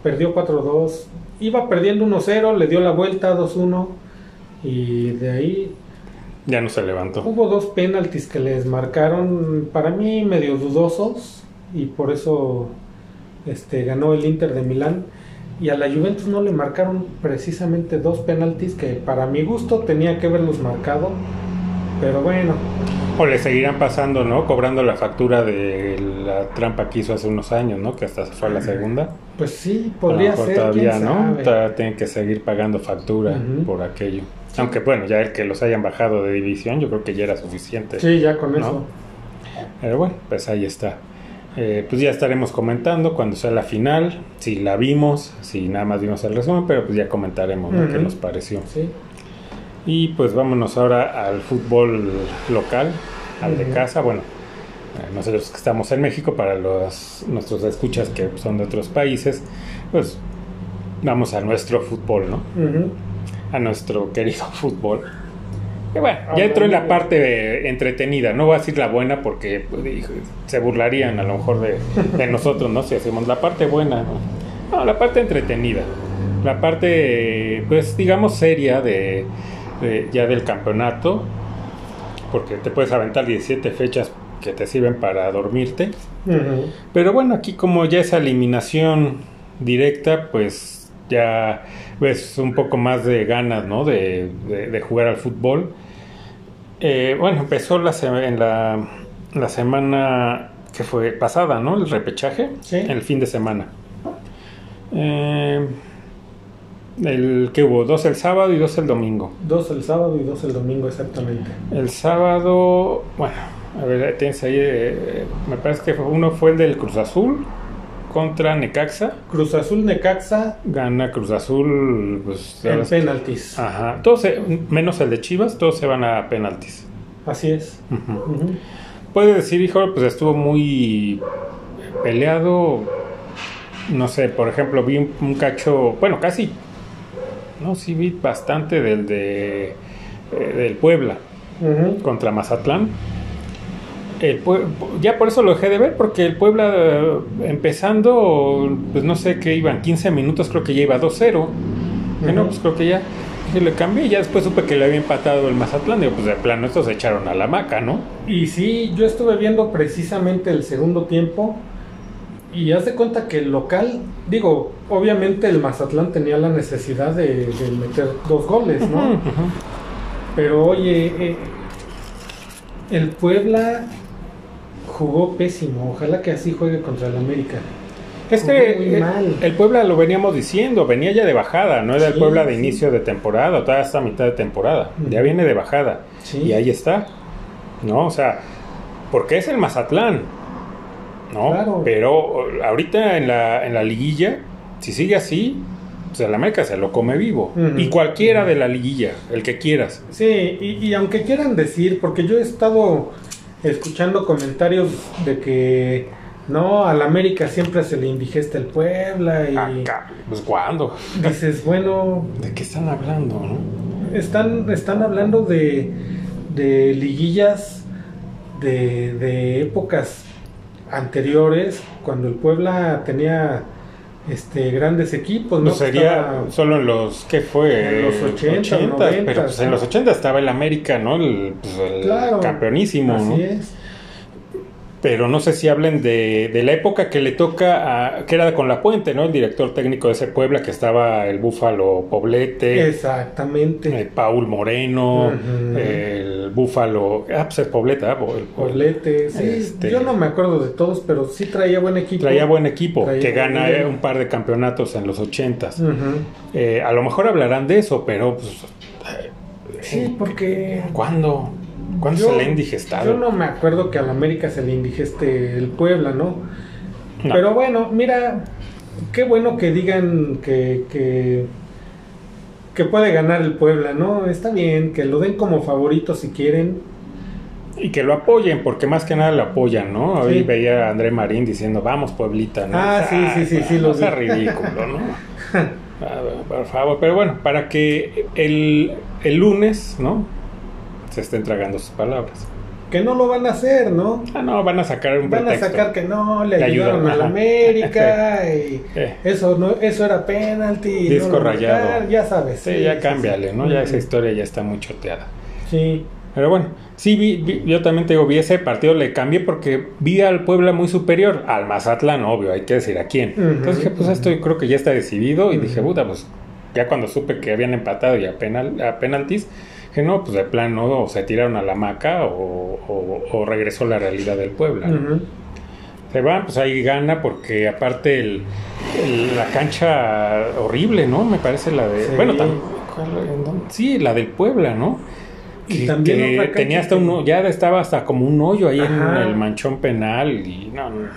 perdió 4-2. Iba perdiendo 1-0, le dio la vuelta 2-1 y de ahí Ya no se levantó. hubo dos penaltis que les marcaron para mí medio dudosos y por eso este ganó el Inter de Milán. y a la Juventus no le marcaron precisamente dos penaltis que para mi gusto tenía que haberlos marcado, pero bueno. O le seguirán pasando, ¿no? Cobrando la factura de la trampa que hizo hace unos años, ¿no? Que hasta fue a la segunda. Pues sí, podría a lo mejor ser. todavía, quién ¿no? sabe. Todavía tienen que seguir pagando factura por aquello. Aunque bueno, ya el que los hayan bajado de división, yo creo que ya era suficiente. Sí, ya con ¿no? eso. Pero bueno, pues ahí está. Eh, pues ya estaremos comentando cuando sea la final, si la vimos, si nada más vimos el resumen, pero pues ya comentaremos. Ujú. qué nos pareció. Sí. Y pues vámonos ahora al fútbol local, al de casa. Bueno, eh, nosotros que estamos en México, para los, nuestros escuchas que son de otros países, pues vamos a nuestro fútbol, ¿no? Ujú. A nuestro querido fútbol. Bueno, ya entró en la parte de entretenida, no voy a decir la buena porque pues, se burlarían a lo mejor de, de nosotros, ¿no? Si hacemos la parte buena, ¿no? No, la parte entretenida, la parte, pues digamos, seria de, de- ya del campeonato, porque te puedes aventar 17 fechas que te sirven para dormirte. Pero bueno, aquí como ya esa eliminación directa, pues ya ves un poco más de ganas, ¿no? De, de- de jugar al fútbol. Eh, bueno, empezó la, en la, la semana que fue pasada, ¿no? El repechaje, Sí. el fin de semana. Eh, el que hubo dos el sábado y dos el domingo. Dos el sábado y dos el domingo exactamente. El sábado, bueno, a ver, tienes ahí, eh, me parece que uno fue el del Cruz Azul contra Necaxa. Cruz Azul Necaxa Gana Cruz Azul, pues, en penaltis. ajá, todos se- menos el de Chivas, todos se van a penaltis. Así es. Puede decir, hijo, pues estuvo muy peleado. No sé, por ejemplo, vi un, un cacho, bueno, casi, no, sí vi bastante del de eh, del Puebla. Contra Mazatlán. El ya por eso lo dejé de ver, porque el Puebla empezando, pues no sé qué iban, 15 minutos, creo que ya iba 2-0. Bueno, pues creo que ya dije, le cambié y ya después supe que le había empatado el Mazatlán. Digo, pues de plano, estos se echaron a la maca, ¿no? Y sí, yo estuve viendo precisamente el segundo tiempo y haz de cuenta que el local, digo, obviamente el Mazatlán tenía la necesidad de, de meter dos goles, ¿no? Pero oye, eh, el Puebla jugó pésimo, ojalá que así juegue contra el América. Es que eh, el Puebla lo veníamos diciendo, venía ya de bajada, no era el Puebla de sí. inicio de temporada, toda esta mitad de temporada, ya viene de bajada. Sí. Y ahí está, ¿no? O sea, porque es el Mazatlán, ¿no? Claro. Pero ahorita en la, en la liguilla, si sigue así, pues el América se lo come vivo. Y cualquiera de la liguilla, el que quieras. Sí, y, y aunque quieran decir, porque yo he estado escuchando comentarios de que no, al América siempre se le indigesta el Puebla y Acá, pues ¿cuándo? dices, bueno, ¿De qué están hablando, no? están, están hablando de, de liguillas de, de épocas anteriores, cuando el Puebla tenía este grandes equipos, ¿no? No sería Estaba- solo en los, ¿qué fue? En los 80, 90, pero pues en los 80 estaba el América, ¿no? El, pues, el Claro, campeonísimo, Así ¿no? es. Pero no sé si hablen de, de la época que le toca a, que era con la Puente, ¿no? El director técnico de ese Puebla, que estaba el Búfalo Poblete, Exactamente. eh, Paul Moreno, el Búfalo, ah, pues es Pobleta, ¿ah? el- el- Poblete, sí, Este- yo no me acuerdo de todos, pero sí traía buen equipo. traía buen equipo, Traía que buen gana eh, un par de campeonatos en los ochentas. Ujú. Eh, a lo mejor hablarán de eso, pero pues, Sí, porque ¿cuándo? ¿Cuándo yo- se le ha indigestado? Yo no me acuerdo que al América se le indigeste el Puebla, ¿no? No. Pero bueno, mira, qué bueno que digan que, que, que puede ganar el Puebla, ¿no? Está bien, que lo den como favorito si quieren. Y que lo apoyen, porque más que nada lo apoyan, ¿no? Hoy Sí. veía a André Marín diciendo, vamos Pueblita, ¿no? Ah, sí, sí, sí, sí, lo No sea ridículo, ¿no? Ah, Por favor, pero bueno, para que el, el lunes, ¿no? Se estén tragando sus palabras. Que no lo van a hacer, ¿no? Ah, no, van a sacar un Van a sacar que no, le Le ayudaron ayudan, al ajá. América y Eh. eso no, eso era penalti. Disco no rayado. ya sabes. Sí, ya cámbiale, ¿no? Ya esa historia ya está muy choteada. Sí. Pero bueno, sí, vi, vi- yo también te digo, vi ese partido, le cambié porque vi al Puebla muy superior, al Mazatlán, obvio, hay que decir a quién. Entonces dije, pues esto yo creo que ya está decidido. Y dije, puta, pues ya cuando supe que habían empatado y a, penal, a penaltis, dije, no, pues de plano o se tiraron a la maca o, o- o regresó la realidad del Puebla. Se van, pues ahí gana porque aparte el, el- la cancha horrible, ¿no? Me parece la de... Sí. Bueno, tam- ¿cuál- en dónde? sí, la del Puebla, ¿no? Y Que, también que otra tenía hasta que- un... Ya estaba hasta como un hoyo ahí Ajá. en el manchón penal y no, no,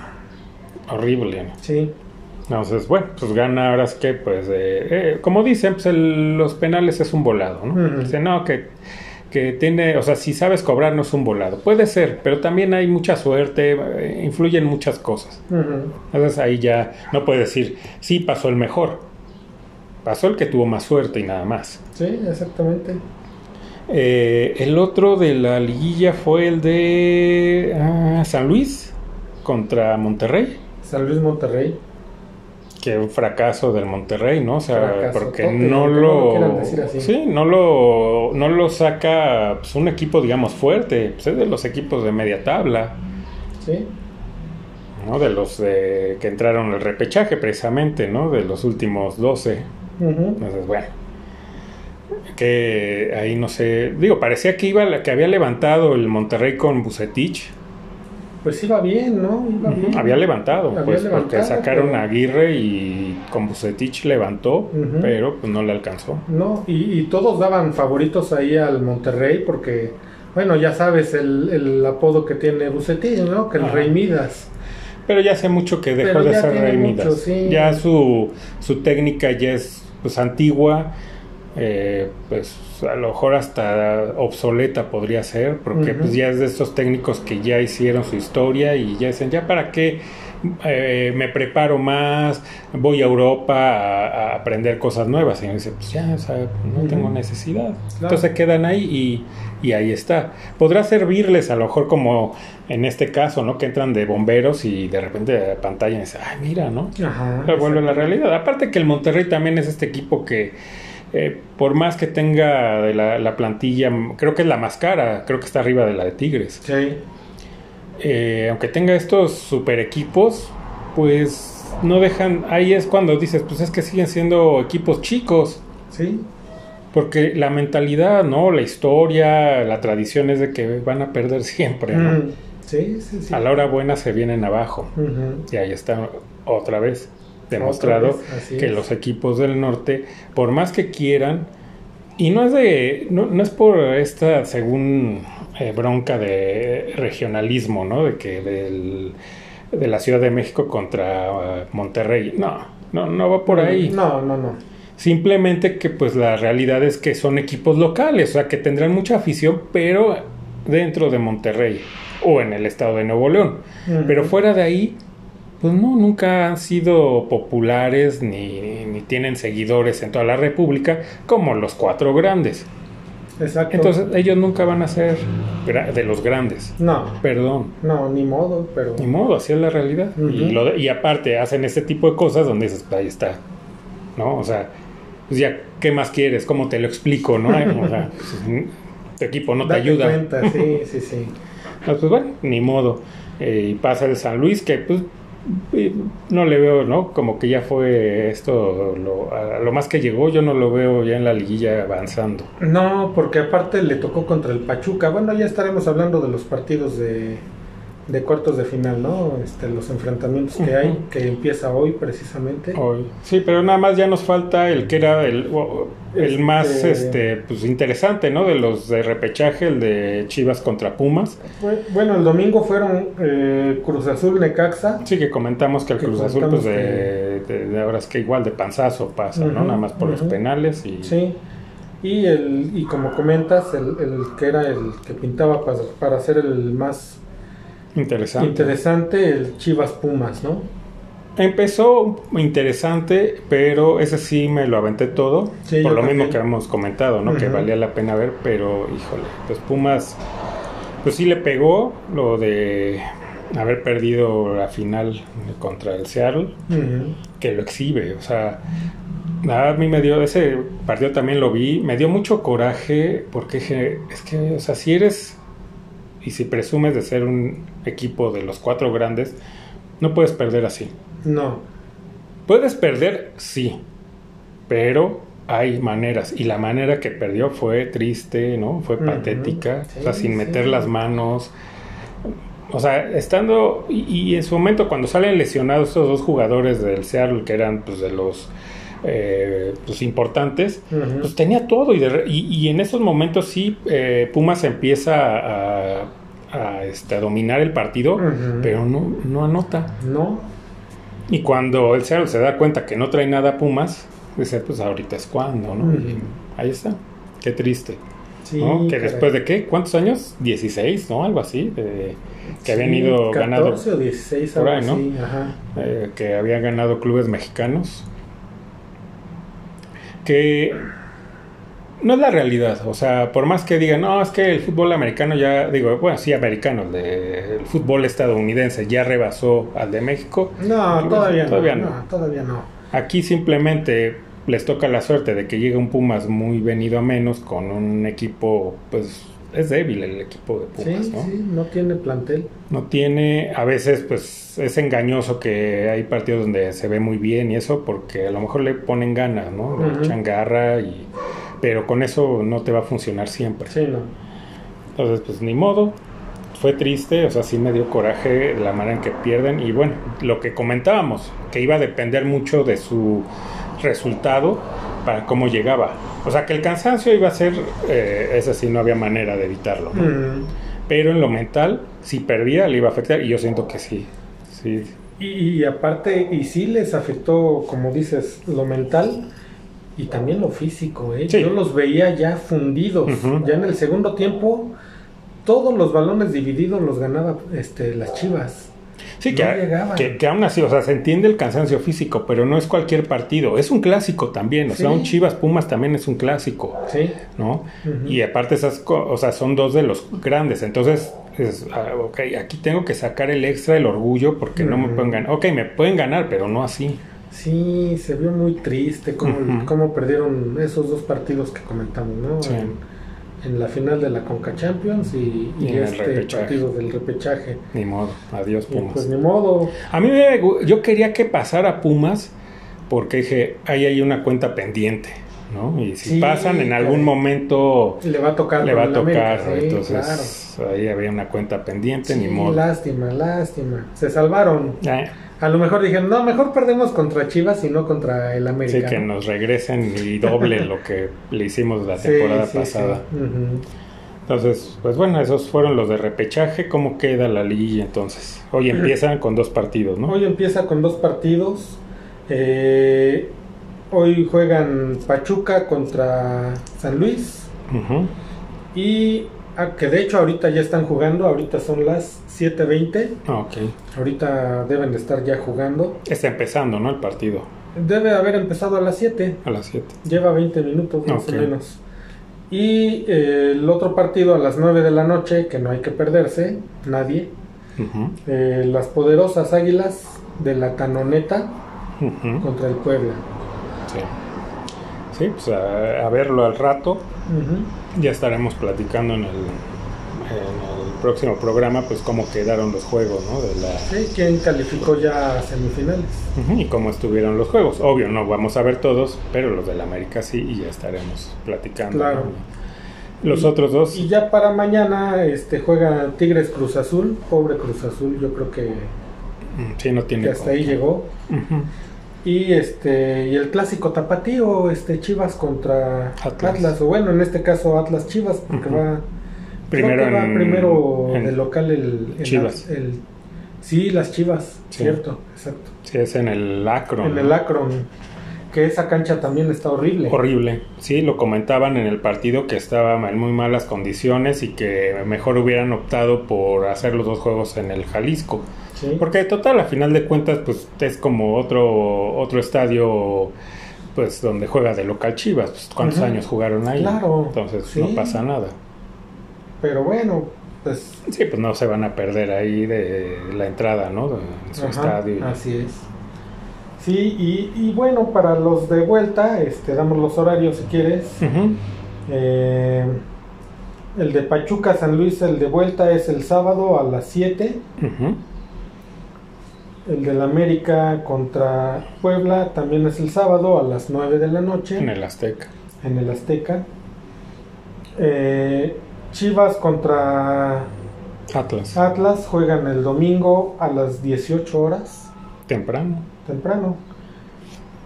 horrible. Sí. Entonces, bueno, pues gana ahora es que, pues, eh, eh, como dicen, pues el- los penales es un volado, ¿no? Ujú. Dicen, no, que, que tiene, o sea, si sabes cobrar no es un volado. Puede ser, pero también hay mucha suerte, eh, influyen muchas cosas. Entonces ahí ya no puedes decir, sí, pasó el mejor. Pasó el que tuvo más suerte y nada más. Sí, exactamente. Eh, el otro de la liguilla fue el de ah, San Luis contra Monterrey. San Luis Monterrey. Que un fracaso del Monterrey, ¿no? O sea, Fracaso, porque tope, no lo decir así. sí, no lo, no lo saca pues, un equipo, digamos, fuerte. Pues es de los equipos de media tabla, Sí. ¿no? De los de- que entraron al repechaje, precisamente, ¿no? De los últimos 12. Ujú. Entonces, bueno. Que ahí no sé. Digo, parecía que iba que había levantado el Monterrey con Bucetich. Pues iba bien, ¿no? Iba bien. Había levantado, Había pues, porque sacaron pero- a Aguirre y con Bucetich levantó, pero pues no le alcanzó. No, y, y todos daban favoritos ahí al Monterrey porque, bueno, ya sabes el, el apodo que tiene Bucetich, ¿no? Que el. Rey Midas. Pero ya hace mucho que dejó de ser Rey mucho, Midas. sí. Ya su, su técnica ya es pues antigua, eh, pues a lo mejor hasta obsoleta podría ser, porque pues ya es de estos técnicos que ya hicieron su historia y ya dicen, ya para qué eh, me preparo más, voy a Europa a, a aprender cosas nuevas. Y dice, pues ya, o sea, no tengo necesidad. Claro. Entonces quedan ahí y, y ahí está. Podrá servirles a lo mejor como en este caso, ¿no? Que entran de bomberos y de repente de pantalla y dicen, ay, mira, ¿no? Ajá. Pero vuelve a la realidad. Aparte que el Monterrey también es este equipo que, eh, por más que tenga la, la plantilla, creo que es la más cara, creo que está arriba de la de Tigres. Sí. Eh, aunque tenga estos super equipos, pues no dejan, ahí es cuando dices, pues es que siguen siendo equipos chicos. Sí. Porque la mentalidad, ¿no? La historia, la tradición es de que van a perder siempre, ¿no? Mm. Sí, sí, sí. A la hora buena se vienen abajo. Y ahí está otra vez demostrado vez, que es. los equipos del norte, por más que quieran, y no es de, no, no es por esta, según eh, bronca de regionalismo, ¿no? De que del, de la Ciudad de México contra eh, Monterrey. No, no, no va por ahí. No, no, no. Simplemente que pues la realidad es que son equipos locales, o sea que tendrán mucha afición, pero dentro de Monterrey o en el estado de Nuevo León. Pero fuera de ahí, pues no, nunca han sido populares ni, ni tienen seguidores en toda la República como los cuatro grandes. Exacto. Entonces ellos nunca van a ser de los grandes. No, Perdón. no, ni modo, pero. Ni modo, así es la realidad. Y, lo de- y aparte hacen este tipo de cosas donde dices, pues ahí está. ¿No? O sea, pues ya, ¿qué más quieres? ¿Cómo te lo explico? ¿No? O sea, pues, tu equipo no te ayuda. cuenta, sí, sí, sí. Ah, pues bueno, ni modo. Eh, y pasa el San Luis, que pues no le veo, ¿no? Como que ya fue esto, lo más que llegó, yo no lo veo ya en la liguilla avanzando. No, porque aparte le tocó contra el Pachuca. Bueno, ya estaremos hablando de los partidos de, de cuartos de final, ¿no? Este, los enfrentamientos que hay, que empieza hoy precisamente. Hoy. Sí, pero nada más ya nos falta el que era el, el Este- más este, pues, interesante, ¿no? De los de repechaje, el de Chivas contra Pumas. Bu- Bueno, el domingo fueron eh, Cruz Azul, Necaxa. Sí, que comentamos que el Que Cruz Azul, pues de, de- de ahora es que igual de panzazo pasa, ¿no? Nada más por los penales y. Sí. Y, el, y como comentas, el, el que era el que pintaba para, para ser el más Interesante. interesante, el Chivas Pumas, ¿no? Empezó interesante, pero ese sí me lo aventé todo. Sí, por lo mismo que hemos comentado, ¿no? Que valía la pena ver, pero híjole, pues Pumas, pues sí le pegó lo de haber perdido la final contra el Seattle, que lo exhibe, o sea, A mí me dio, ese partido también lo vi, me dio mucho coraje porque es que, o sea, si eres y si presumes de ser un equipo de los cuatro grandes, no puedes perder así. No. Puedes perder, sí, pero hay maneras y la manera que perdió fue triste, ¿no? Fue patética, o sea, sin meter las manos. O sea, estando y, en su momento cuando salen lesionados estos dos jugadores del Seattle que eran pues de los eh, pues importantes, pues tenía todo y, y, en esos momentos sí eh, Pumas empieza a, a, este, dominar el partido, pero no, no anota. No. Y cuando el Seattle se da cuenta que no trae nada Pumas, dice, pues ahorita es cuando, ¿no? ahí está. Qué triste. Que después de qué? ¿Cuántos años? 16, ¿no? Algo así. que habían ido ganando. 14 o 16, por ahí, ¿no? Eh, que habían ganado clubes mexicanos. Que no es la realidad. O sea, por más que digan, no, es que el fútbol americano ya, digo, bueno, sí, americano, el, el fútbol estadounidense ya rebasó al de México. No, todavía, todavía no, Todavía no. Aquí simplemente les toca la suerte de que llegue un Pumas muy venido a menos con un equipo, pues es débil el equipo de Pumas, sí, ¿no? Sí, no tiene plantel. No tiene, a veces pues es engañoso que hay partidos donde se ve muy bien y eso porque a lo mejor le ponen ganas, ¿no? Le echan garra y pero con eso no te va a funcionar siempre. Sí, no. Entonces, pues ni modo. Fue triste, o sea, sí me dio coraje la manera en que pierden. Y bueno, lo que comentábamos, que iba a depender mucho de su resultado para cómo llegaba. O sea, que el cansancio iba a ser, eh, así, no había manera de evitarlo. Mm. Pero en lo mental, si perdía, le iba a afectar. Y yo siento que sí. sí. Y, y aparte, y sí les afectó, como dices, lo mental y también lo físico, ¿eh? Yo los veía ya fundidos. Ya en el segundo tiempo, todos los balones divididos los ganaba este, las chivas. Sí, que, que, aún así, o sea, se entiende el cansancio físico, pero no es cualquier partido. Es un clásico también, o sea, un Chivas Pumas también es un clásico. Sí. ¿No? Y aparte, esas, o sea, son dos de los grandes. Entonces, es, ah, ok, aquí tengo que sacar el extra, el orgullo, porque no me pueden ganar. Ok, me pueden ganar, pero no así. Sí, se vio muy triste cómo, perdieron esos dos partidos que comentamos, ¿no? En, la final de la Conca Champions y, este partido del repechaje. Ni modo, adiós Pumas. pues ni modo. A mí yo quería que pasara Pumas porque dije, ahí hay una cuenta pendiente. ¿no? Y si pasan en algún momento le va a tocar le va a tocar entonces ahí había una cuenta pendiente ni modo lástima lástima se salvaron eh, a lo mejor dijeron, no, mejor perdemos contra Chivas y no contra el América. Sí, que nos regresen y doble lo que le hicimos la temporada pasada. Entonces, pues bueno, esos fueron los de repechaje. ¿Cómo queda la liguilla entonces? Hoy empiezan con dos partidos, ¿no? Hoy empieza con dos partidos. Eh, hoy juegan Pachuca contra San Luis. Y Ah, que de hecho ahorita ya están jugando, ahorita son las 7.20. Ah, ok. Ahorita deben de estar ya jugando. Está empezando, ¿no? El partido. Debe haber empezado a las 7. A las 7. Lleva 20 minutos más o menos. Y eh, el otro partido a las 9 de la noche, que no hay que perderse, nadie. Eh, las poderosas águilas de la canoneta contra el Puebla. Sí. Sí, pues a, verlo al rato. Ya estaremos platicando en el, próximo programa, pues cómo quedaron los juegos, ¿no? De la... Sí, quién calificó ya a semifinales. y cómo estuvieron los juegos. Obvio, no vamos a ver todos, pero los del América sí, y ya estaremos platicando. Claro. Los otros dos. Y ya para mañana este juega Tigres Cruz Azul, pobre Cruz Azul, yo creo que, sí, no tiene que hasta ahí llegó. Y este y el clásico tapatío, este Chivas contra Atlas. o bueno, en este caso Atlas Chivas, porque va primero, primero en, local el, Chivas. El, sí, las Chivas, cierto, exacto. Sí, es en el Akron. En el Akron, que esa cancha también está horrible. Horrible, sí, lo comentaban en el partido que estaba en muy malas condiciones y que mejor hubieran optado por hacer los dos juegos en el Jalisco porque total, a final de cuentas, pues es como otro, otro estadio pues donde juega de local Chivas. Pues, ¿Cuántos años jugaron ahí? Claro. Entonces no pasa nada. Pero bueno, pues... Sí, pues no se van a perder ahí de la entrada, ¿no? De su estadio. Así es. Sí, y, y bueno, para los de vuelta, este, damos los horarios si quieres. Eh, el de Pachuca San Luis, el de vuelta es el sábado a las 7. Ujú. El del América contra Puebla también es el sábado a las 9 de la noche En el Azteca. en el Azteca. Eh, Chivas contra Atlas. Atlas juegan el domingo a las 18 horas, Temprano. temprano.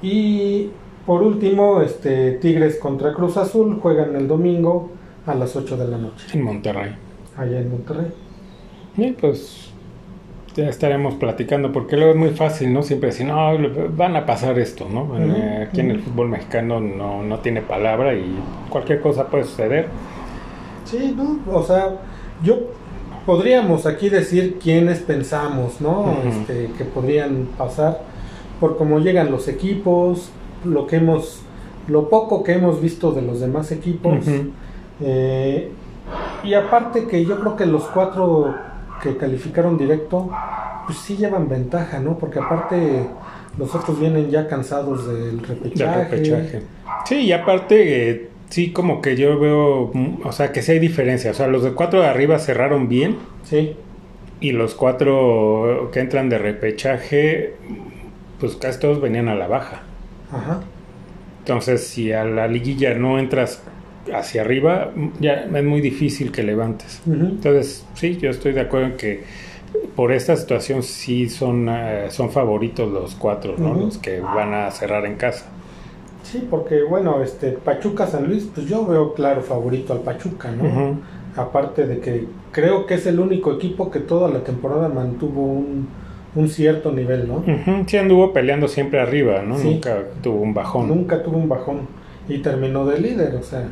Y por último, este Tigres contra Cruz Azul juegan el domingo a las 8 de la noche, En Monterrey. allá en Monterrey. Y pues ya estaremos platicando, porque luego es muy fácil, ¿no? Siempre decir, no, van a pasar esto, ¿no? Eh, Aquí en el fútbol mexicano no, no tiene palabra y cualquier cosa puede suceder. Sí, ¿no? O sea, yo podríamos aquí decir quiénes pensamos, ¿no? Este, que podrían pasar por cómo llegan los equipos, lo que hemos, lo poco que hemos visto de los demás equipos. Eh, y aparte que yo creo que los cuatro que calificaron directo, pues sí llevan ventaja, ¿no? Porque aparte los otros vienen ya cansados del De repechaje. repechaje. Sí, y aparte, eh, sí, como que yo veo, mm, o sea, que sí hay diferencia. O sea, los de cuatro de arriba cerraron bien Sí, y los cuatro que entran de repechaje, pues casi todos venían a la baja. ajá. Entonces, si a la liguilla no entras hacia arriba, ya es muy difícil que levantes. Entonces, sí, yo estoy de acuerdo en que por esta situación sí son, eh, son favoritos los cuatro, ¿no? Los que van a cerrar en casa. Sí, porque bueno, este Pachuca San Luis, pues yo veo claro favorito al Pachuca, ¿no? Aparte de que creo que es el único equipo que toda la temporada mantuvo un, un cierto nivel, ¿no? Ujú, Sí anduvo peleando siempre arriba, ¿no? Sí. Nunca tuvo un bajón. Nunca tuvo un bajón y terminó de líder, o sea,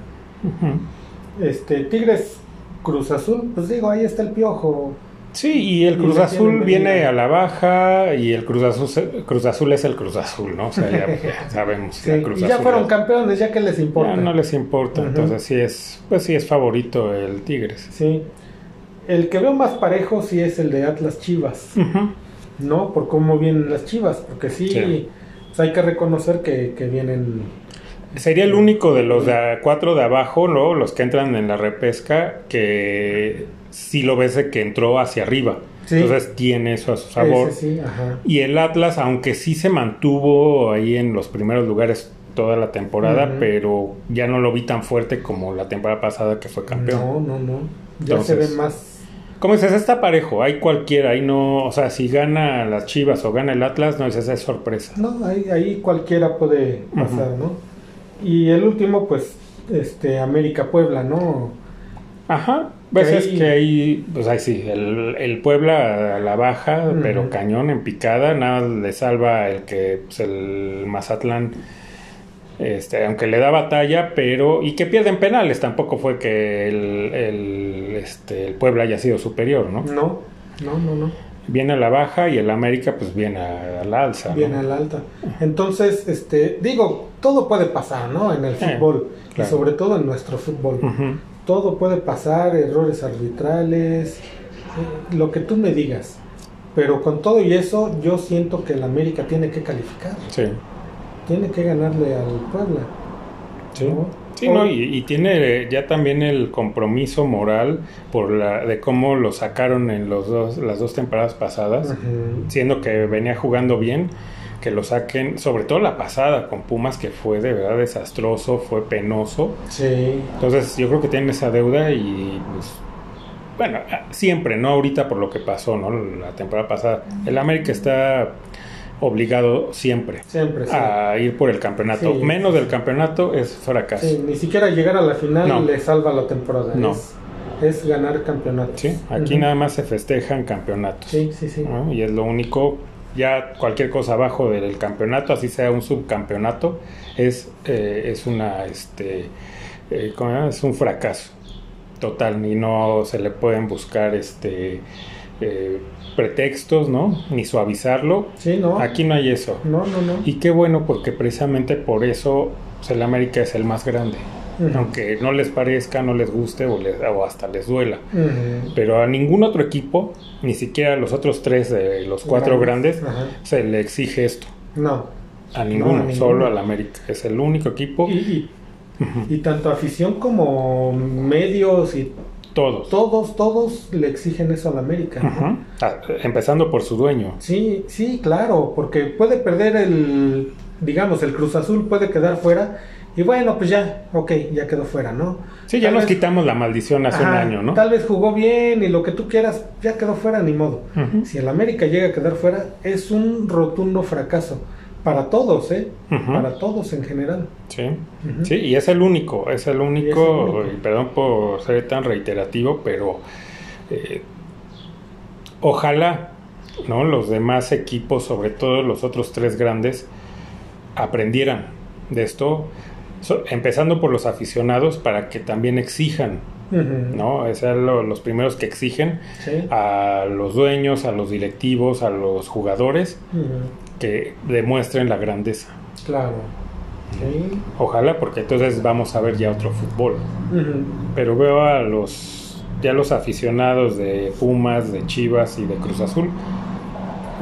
Este Tigres Cruz Azul, pues digo, ahí está el piojo. Sí, y el Cruz Azul viene a la baja y el Cruz Azul, Cruz Azul es el Cruz Azul, ¿no? O sea, ya, ya sabemos. Sí, el Cruz y ya Azul fueron es- campeones, ya que les importa. Ya no les importa, entonces sí es, pues sí es favorito el Tigres. Sí. El que veo más parejo sí es el de Atlas Chivas. ¿no? Por cómo vienen las chivas, porque sí, Sí. pues hay que reconocer que, que vienen. Sería el único de los de cuatro de abajo, ¿no? Los que entran en la repesca, que sí lo ves de que entró hacia arriba. Sí. Entonces tiene eso a su sabor. Sí, ajá. Y el Atlas, aunque sí se mantuvo ahí en los primeros lugares toda la temporada, pero ya no lo vi tan fuerte como la temporada pasada que fue campeón. No, no, no. Ya Entonces- se ve más. Como dices, está parejo, hay cualquiera, ahí no, o sea, si gana las Chivas o gana el Atlas, no esa es sorpresa. No, ahí, ahí cualquiera puede pasar. ¿no? Y el último, pues, este, América Puebla, ¿no? Ajá, ves Que es ahí- que ahí, pues ahí sí, el, el Puebla a la baja, pero cañón en picada, nada le salva el que, pues el Mazatlán, este, aunque le da batalla, pero, y que pierden penales, tampoco fue que el, el, este, el Puebla haya sido superior, ¿no? No, no, no, no. Viene a la baja y el América pues viene a, a la alza. ¿no? Viene al alta. Entonces, este, digo, todo puede pasar, ¿no? En el Eh, fútbol. claro. Y sobre todo en nuestro fútbol. Todo puede pasar, errores arbitrales, eh, lo que tú me digas. Pero con todo y eso, yo siento que el América tiene que calificar. Sí, Tiene que ganarle al Puebla. sí. ¿no? Sí, no, y, y tiene ya también el compromiso moral por la de cómo lo sacaron en los dos, las dos temporadas pasadas, siendo que venía jugando bien, que lo saquen, sobre todo la pasada con Pumas, que fue de verdad desastroso, fue penoso. Sí. Entonces yo creo que tienen esa deuda y pues bueno, siempre, no ahorita por lo que pasó, ¿no? La temporada pasada. El América está obligado siempre Siempre, sí. a ir por el campeonato. Sí. Menos del campeonato es fracaso. Sí, ni siquiera llegar a la final No. le salva la temporada. No. Es, es ganar campeonatos. Sí, aquí nada más se festejan campeonatos. Sí, sí, sí. ¿no? Y es lo único, ya cualquier cosa abajo del campeonato, así sea un subcampeonato, es, eh, es una este eh, es un fracaso total y no se le pueden buscar este eh, pretextos, ¿no? Ni suavizarlo. Sí, ¿no? Aquí no hay eso. No, no, no. Y qué bueno porque precisamente por eso pues, el América es el más grande. Aunque no les parezca, no les guste o, les- o hasta les duela. Pero a ningún otro equipo, ni siquiera a los otros tres de los cuatro grandes, se le exige esto. No. A ninguno, a ninguno. solo al América. Es el único equipo. Y, y- y tanto afición como medios y Todos. todos, todos le exigen eso al América. ¿no? Ujú. Ah, Empezando por su dueño. Sí, sí, claro, porque puede perder el, digamos, el Cruz Azul puede quedar fuera y bueno, pues ya, ok, ya quedó fuera, ¿no? Sí, ya Tal nos vez- quitamos la maldición hace un año, ¿no? Tal vez jugó bien y lo que tú quieras, ya quedó fuera, ni modo. Si el América llega a quedar fuera, es un rotundo fracaso. Para todos, ¿eh? Para todos en general. Sí. Sí, y es el único, es el único, único. y perdón por ser tan reiterativo, pero eh, ojalá, ¿no? Los demás equipos, sobre todo los otros tres grandes, aprendieran de esto, so- empezando por los aficionados, para que también exijan. ¿no? Es lo- los primeros que exigen Sí. a los dueños, a los directivos, a los jugadores, Ujú. Que demuestren la grandeza. Claro. Ojalá, porque entonces vamos a ver ya otro fútbol. Pero veo a los ya los aficionados de Pumas, de Chivas y de Cruz Azul.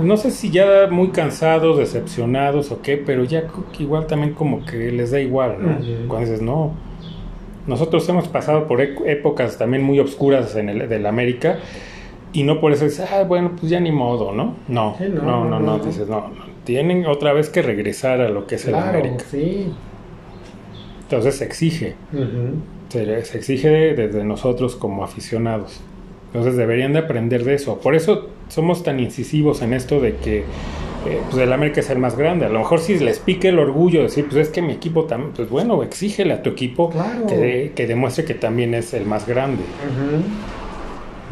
No sé si ya muy cansados, decepcionados o qué, pero ya igual también como que les da igual, ¿no? Ujú. Cuando dices, no. Nosotros hemos pasado por épocas también muy obscuras en el del América y no por eso dices, ah, bueno, pues ya ni modo, ¿no? No, Sí, no, no, no, no, no, no. dices, no, no. Tienen otra vez que regresar a lo que es el Claro, América. sí. Entonces se exige. Se, se exige desde nosotros como aficionados. Entonces deberían de aprender de eso. Por eso somos tan incisivos en esto de que eh, pues el América es el más grande. A lo mejor si les pique el orgullo de decir, pues es que mi equipo también, pues bueno, exígele a tu equipo Claro. que, de- que demuestre que también es el más grande.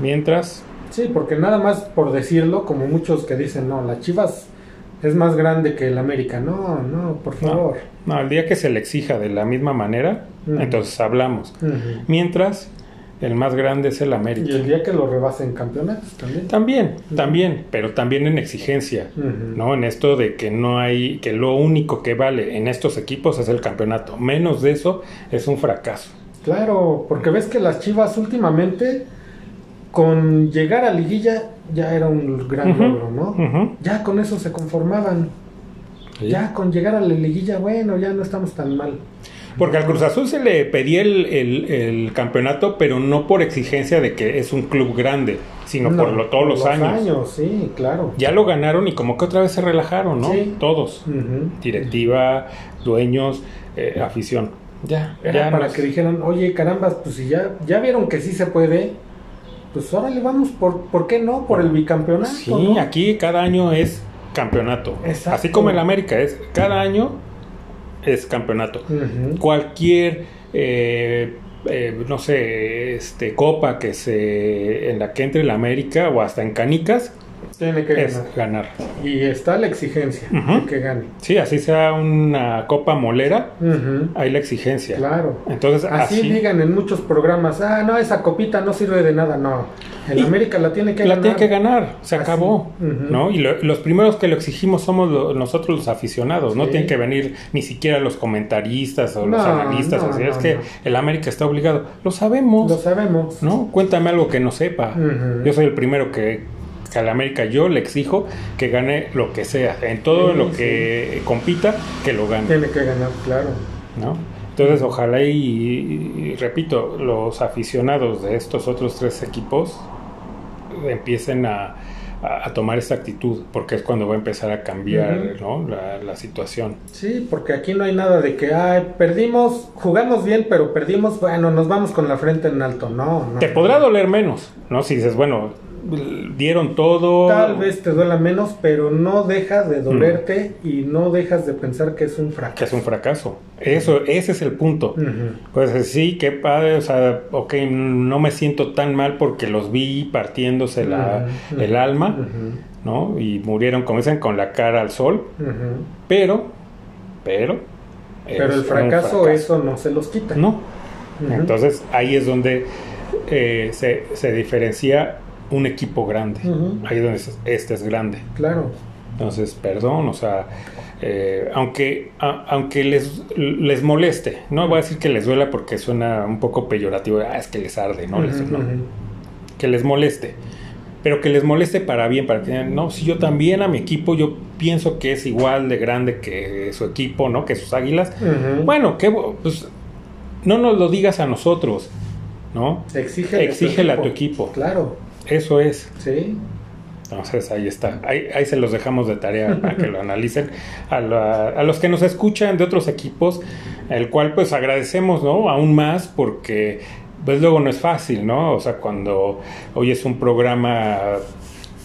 Mientras, Sí, porque nada más por decirlo, como muchos que dicen, no, las Chivas es más grande que el América. No, no, por favor. no, el día que se le exija de la misma manera, entonces hablamos. Mientras, el más grande es el Y América. el día que lo rebasen campeonatos también. También, también, pero también en exigencia. ¿no? En esto de que no hay, que lo único que vale en estos equipos es el campeonato. Menos de eso es un fracaso. Claro, porque ves que las Chivas últimamente, con llegar a liguilla, ya era un gran logro, ¿no? Ya con eso se conformaban. Sí. Ya con llegar a la liguilla, bueno, ya no estamos tan mal. Porque al Cruz Azul se le pedía el, el- el campeonato, pero no por exigencia de que es un club grande, sino No, por lo- todos los, años. Sí, claro. Ya lo ganaron y como que otra vez se relajaron, ¿no? Sí. Todos. Directiva, dueños, eh, afición. Ya, Era ya para nos- que dijeran, oye, caramba, pues si ya, ya vieron que sí se puede, pues órale, vamos, ¿por, ¿por qué no? Por el bicampeonato. Sí, ¿no? aquí cada año es campeonato. Exacto. Así como el América es, cada año es campeonato. Cualquier, eh, eh, no sé, este, copa que se, en la que entre el América o hasta en canicas, Tiene que es ganar. ganar. Y está la exigencia de que gane. Sí, así sea una copa molera, hay la exigencia. Claro. Entonces, Así, así, digan en muchos programas, ah, no, esa copita no sirve de nada, no. El Y América la tiene que la ganar. tiene que ganar, se Así. acabó. ¿no? Y lo- los primeros que lo exigimos somos lo- nosotros los aficionados, no tienen que venir ni siquiera los comentaristas o los analistas, no, es que el América está obligado, lo sabemos, Lo sabemos. ¿no? Cuéntame algo que no sepa. Yo soy el primero que, que al América yo le exijo que gane lo que sea, en todo Sí, lo que compita, que lo gane, Tiene que ganar, claro. ¿no? Entonces, ojalá y, y repito, los aficionados de estos otros tres equipos empiecen a, a- a tomar esta actitud, porque es cuando va a empezar a cambiar. ¿no? la, la situación. Sí, porque aquí no hay nada de que, ay, perdimos, jugamos bien, pero perdimos, bueno, nos vamos con la frente en alto. No, no. Te podrá doler menos, ¿no? Si dices, bueno, dieron todo. Tal vez te duela menos, pero no dejas de dolerte y no dejas de pensar que es un fracaso. que es un fracaso. Eso, ese es el punto. Pues sí, qué padre, o sea, ok, no me siento tan mal porque los vi partiéndose la, el alma. ¿no? Y murieron, como dicen, con la cara al sol, pero, pero... Pero el fracaso, fracaso. eso no se los quita. No. Entonces ahí es donde eh, se, se diferencia un equipo grande. Ujú. Ahí es donde este es grande. Claro. Entonces, perdón, o sea, eh, aunque, a- aunque les, les moleste, no voy a decir que les duela porque suena un poco peyorativo, ah, es que les arde, no, les, no, que les moleste, pero que les moleste para bien, para que digan, no, si yo también a mi equipo, yo pienso que es igual de grande que su equipo, ¿no? Que sus águilas. Bueno, que pues no nos lo digas a nosotros, ¿no? Exígele, Exígele a tu equipo. Claro, Eso es. sí. Entonces ahí está. Ahí, ahí se los dejamos de tarea para que lo analicen. A, la- a los que nos escuchan de otros equipos, el cual pues agradecemos, ¿no? Aún más porque pues luego no es fácil, ¿no? O sea, cuando hoy es un programa,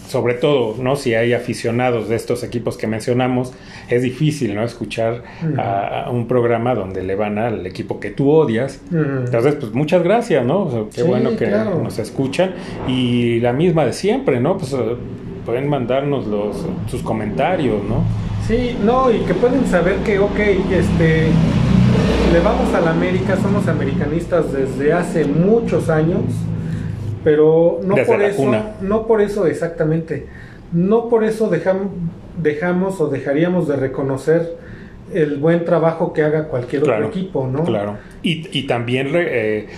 sobre todo, ¿no? Si hay aficionados de estos equipos que mencionamos, es difícil, ¿no? Escuchar a, a un programa donde le van al equipo que tú odias. Entonces, pues muchas gracias, ¿no? O sea, qué Sí, bueno que claro. nos escuchan. Y la misma de siempre, ¿no? Pues eh, pueden mandarnos los, sus comentarios, ¿no? Sí, no, y que pueden saber que, ok, este, le vamos a la América, somos americanistas desde hace muchos años, pero no Desde por eso, cuna. no por eso exactamente, no por eso dejam- dejamos o dejaríamos de reconocer el buen trabajo que haga cualquier Claro, otro equipo, ¿no? Claro. Y, y también re- eh,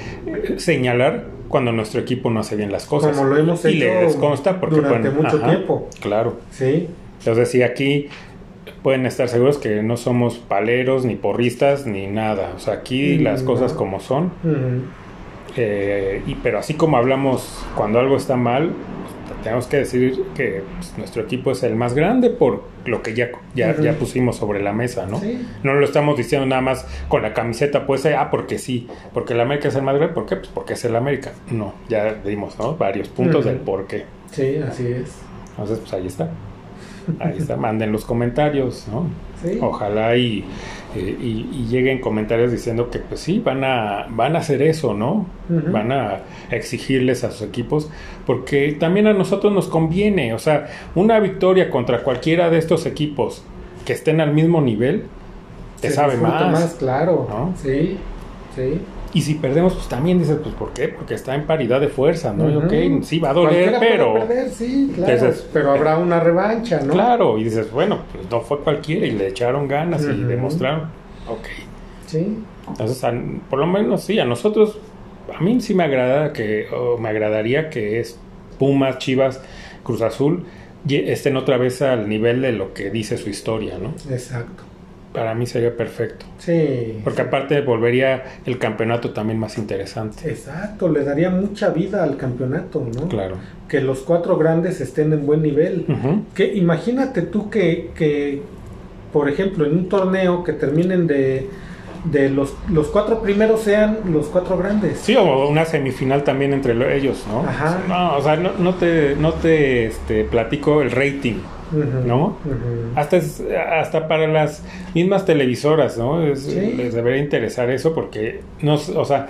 señalar cuando nuestro equipo no hace bien las cosas. Como lo hemos y hecho les consta porque durante mucho ajá, tiempo. Claro. Sí, Entonces, sí, aquí pueden estar seguros que no somos paleros, ni porristas, ni nada. O sea, aquí Mm, las cosas no. como son. Ujú. Eh, y, pero así como hablamos cuando algo está mal, pues, tenemos que decir que pues, nuestro equipo es el más grande por lo que ya, ya, ya pusimos sobre la mesa, ¿no? Sí. No lo estamos diciendo nada más con la camiseta, pues, ah, porque sí, porque el América es el más grande, ¿por qué? Pues porque es el América. No, ya dimos, ¿no? Varios puntos del por qué. sí, así es. Entonces, pues ahí está. Ahí está, manden los comentarios, ¿no? Sí. Ojalá y, eh, y- y lleguen comentarios diciendo que pues sí, van a, van a hacer eso, ¿no? Van a exigirles a sus equipos, porque también a nosotros nos conviene, o sea, una victoria contra cualquiera de estos equipos que estén al mismo nivel, te Se sabe disfruta más. claro. ¿no? Sí, sí. Y si perdemos, pues también dices, pues ¿por qué? Porque está en paridad de fuerza, ¿no? Y, ok, sí va a doler, Cualquiera puede pero... perder, sí, claro. Entonces, pero habrá una revancha, ¿no? Claro, y dices, bueno, pues no fue cualquiera y le echaron ganas y Ujú. demostraron. Ok. Sí. Entonces, a- por lo menos sí, a nosotros, a mí sí me agrada que, o me agradaría que es Pumas, Chivas, Cruz Azul estén otra vez al nivel de lo que dice su historia, ¿no? Exacto. Para mí sería perfecto. Sí. Porque aparte volvería el campeonato también más interesante. Exacto, le daría mucha vida al campeonato, ¿no? Claro. Que los cuatro grandes estén en buen nivel. Ujú. Que imagínate tú que, que, por ejemplo, en un torneo que terminen de, de los, los cuatro primeros sean los cuatro grandes. Sí, o una semifinal también entre lo- ellos, ¿no? Ajá. No, o sea, no, no te, no te este, platico el rating. ¿No? Hasta, es- hasta para las mismas televisoras, ¿no? Es- Sí. Les debería interesar eso porque, no, o sea,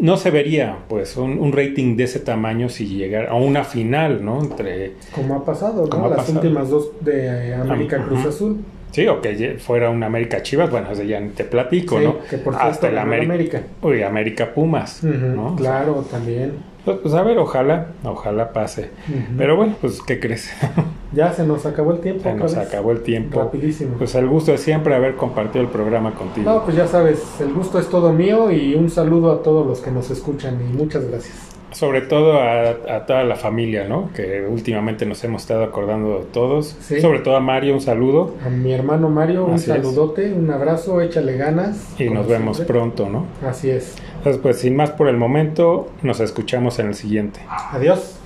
no se vería pues un, un rating de ese tamaño si llegara a una final, ¿no? Entre, Como ha pasado, ¿no? Ha Las pasado. últimas dos de eh, América. Cruz Azul. sí, o que fuera una América Chivas, bueno, eso ya te platico, Sí, ¿no? que por hasta el América, América. Uy, América Pumas, ¿no? Claro, también. Pues, pues, a ver, ojalá, ojalá pase. Pero bueno, pues, ¿qué crees? Ya se nos acabó el tiempo. Se nos vez. acabó el tiempo. Rapidísimo. Pues el gusto de siempre haber compartido el programa contigo. No, pues ya sabes, el gusto es todo mío y un saludo a todos los que nos escuchan y muchas gracias. Sobre todo a, a toda la familia, ¿no? Que últimamente nos hemos estado acordando de todos. Sí. Sobre todo a Mario, un saludo. A mi hermano Mario, un Así es. saludote, un abrazo, échale ganas. Y nos vemos siempre. pronto, ¿no? Así es. Entonces, pues sin más por el momento, nos escuchamos en el siguiente. Adiós.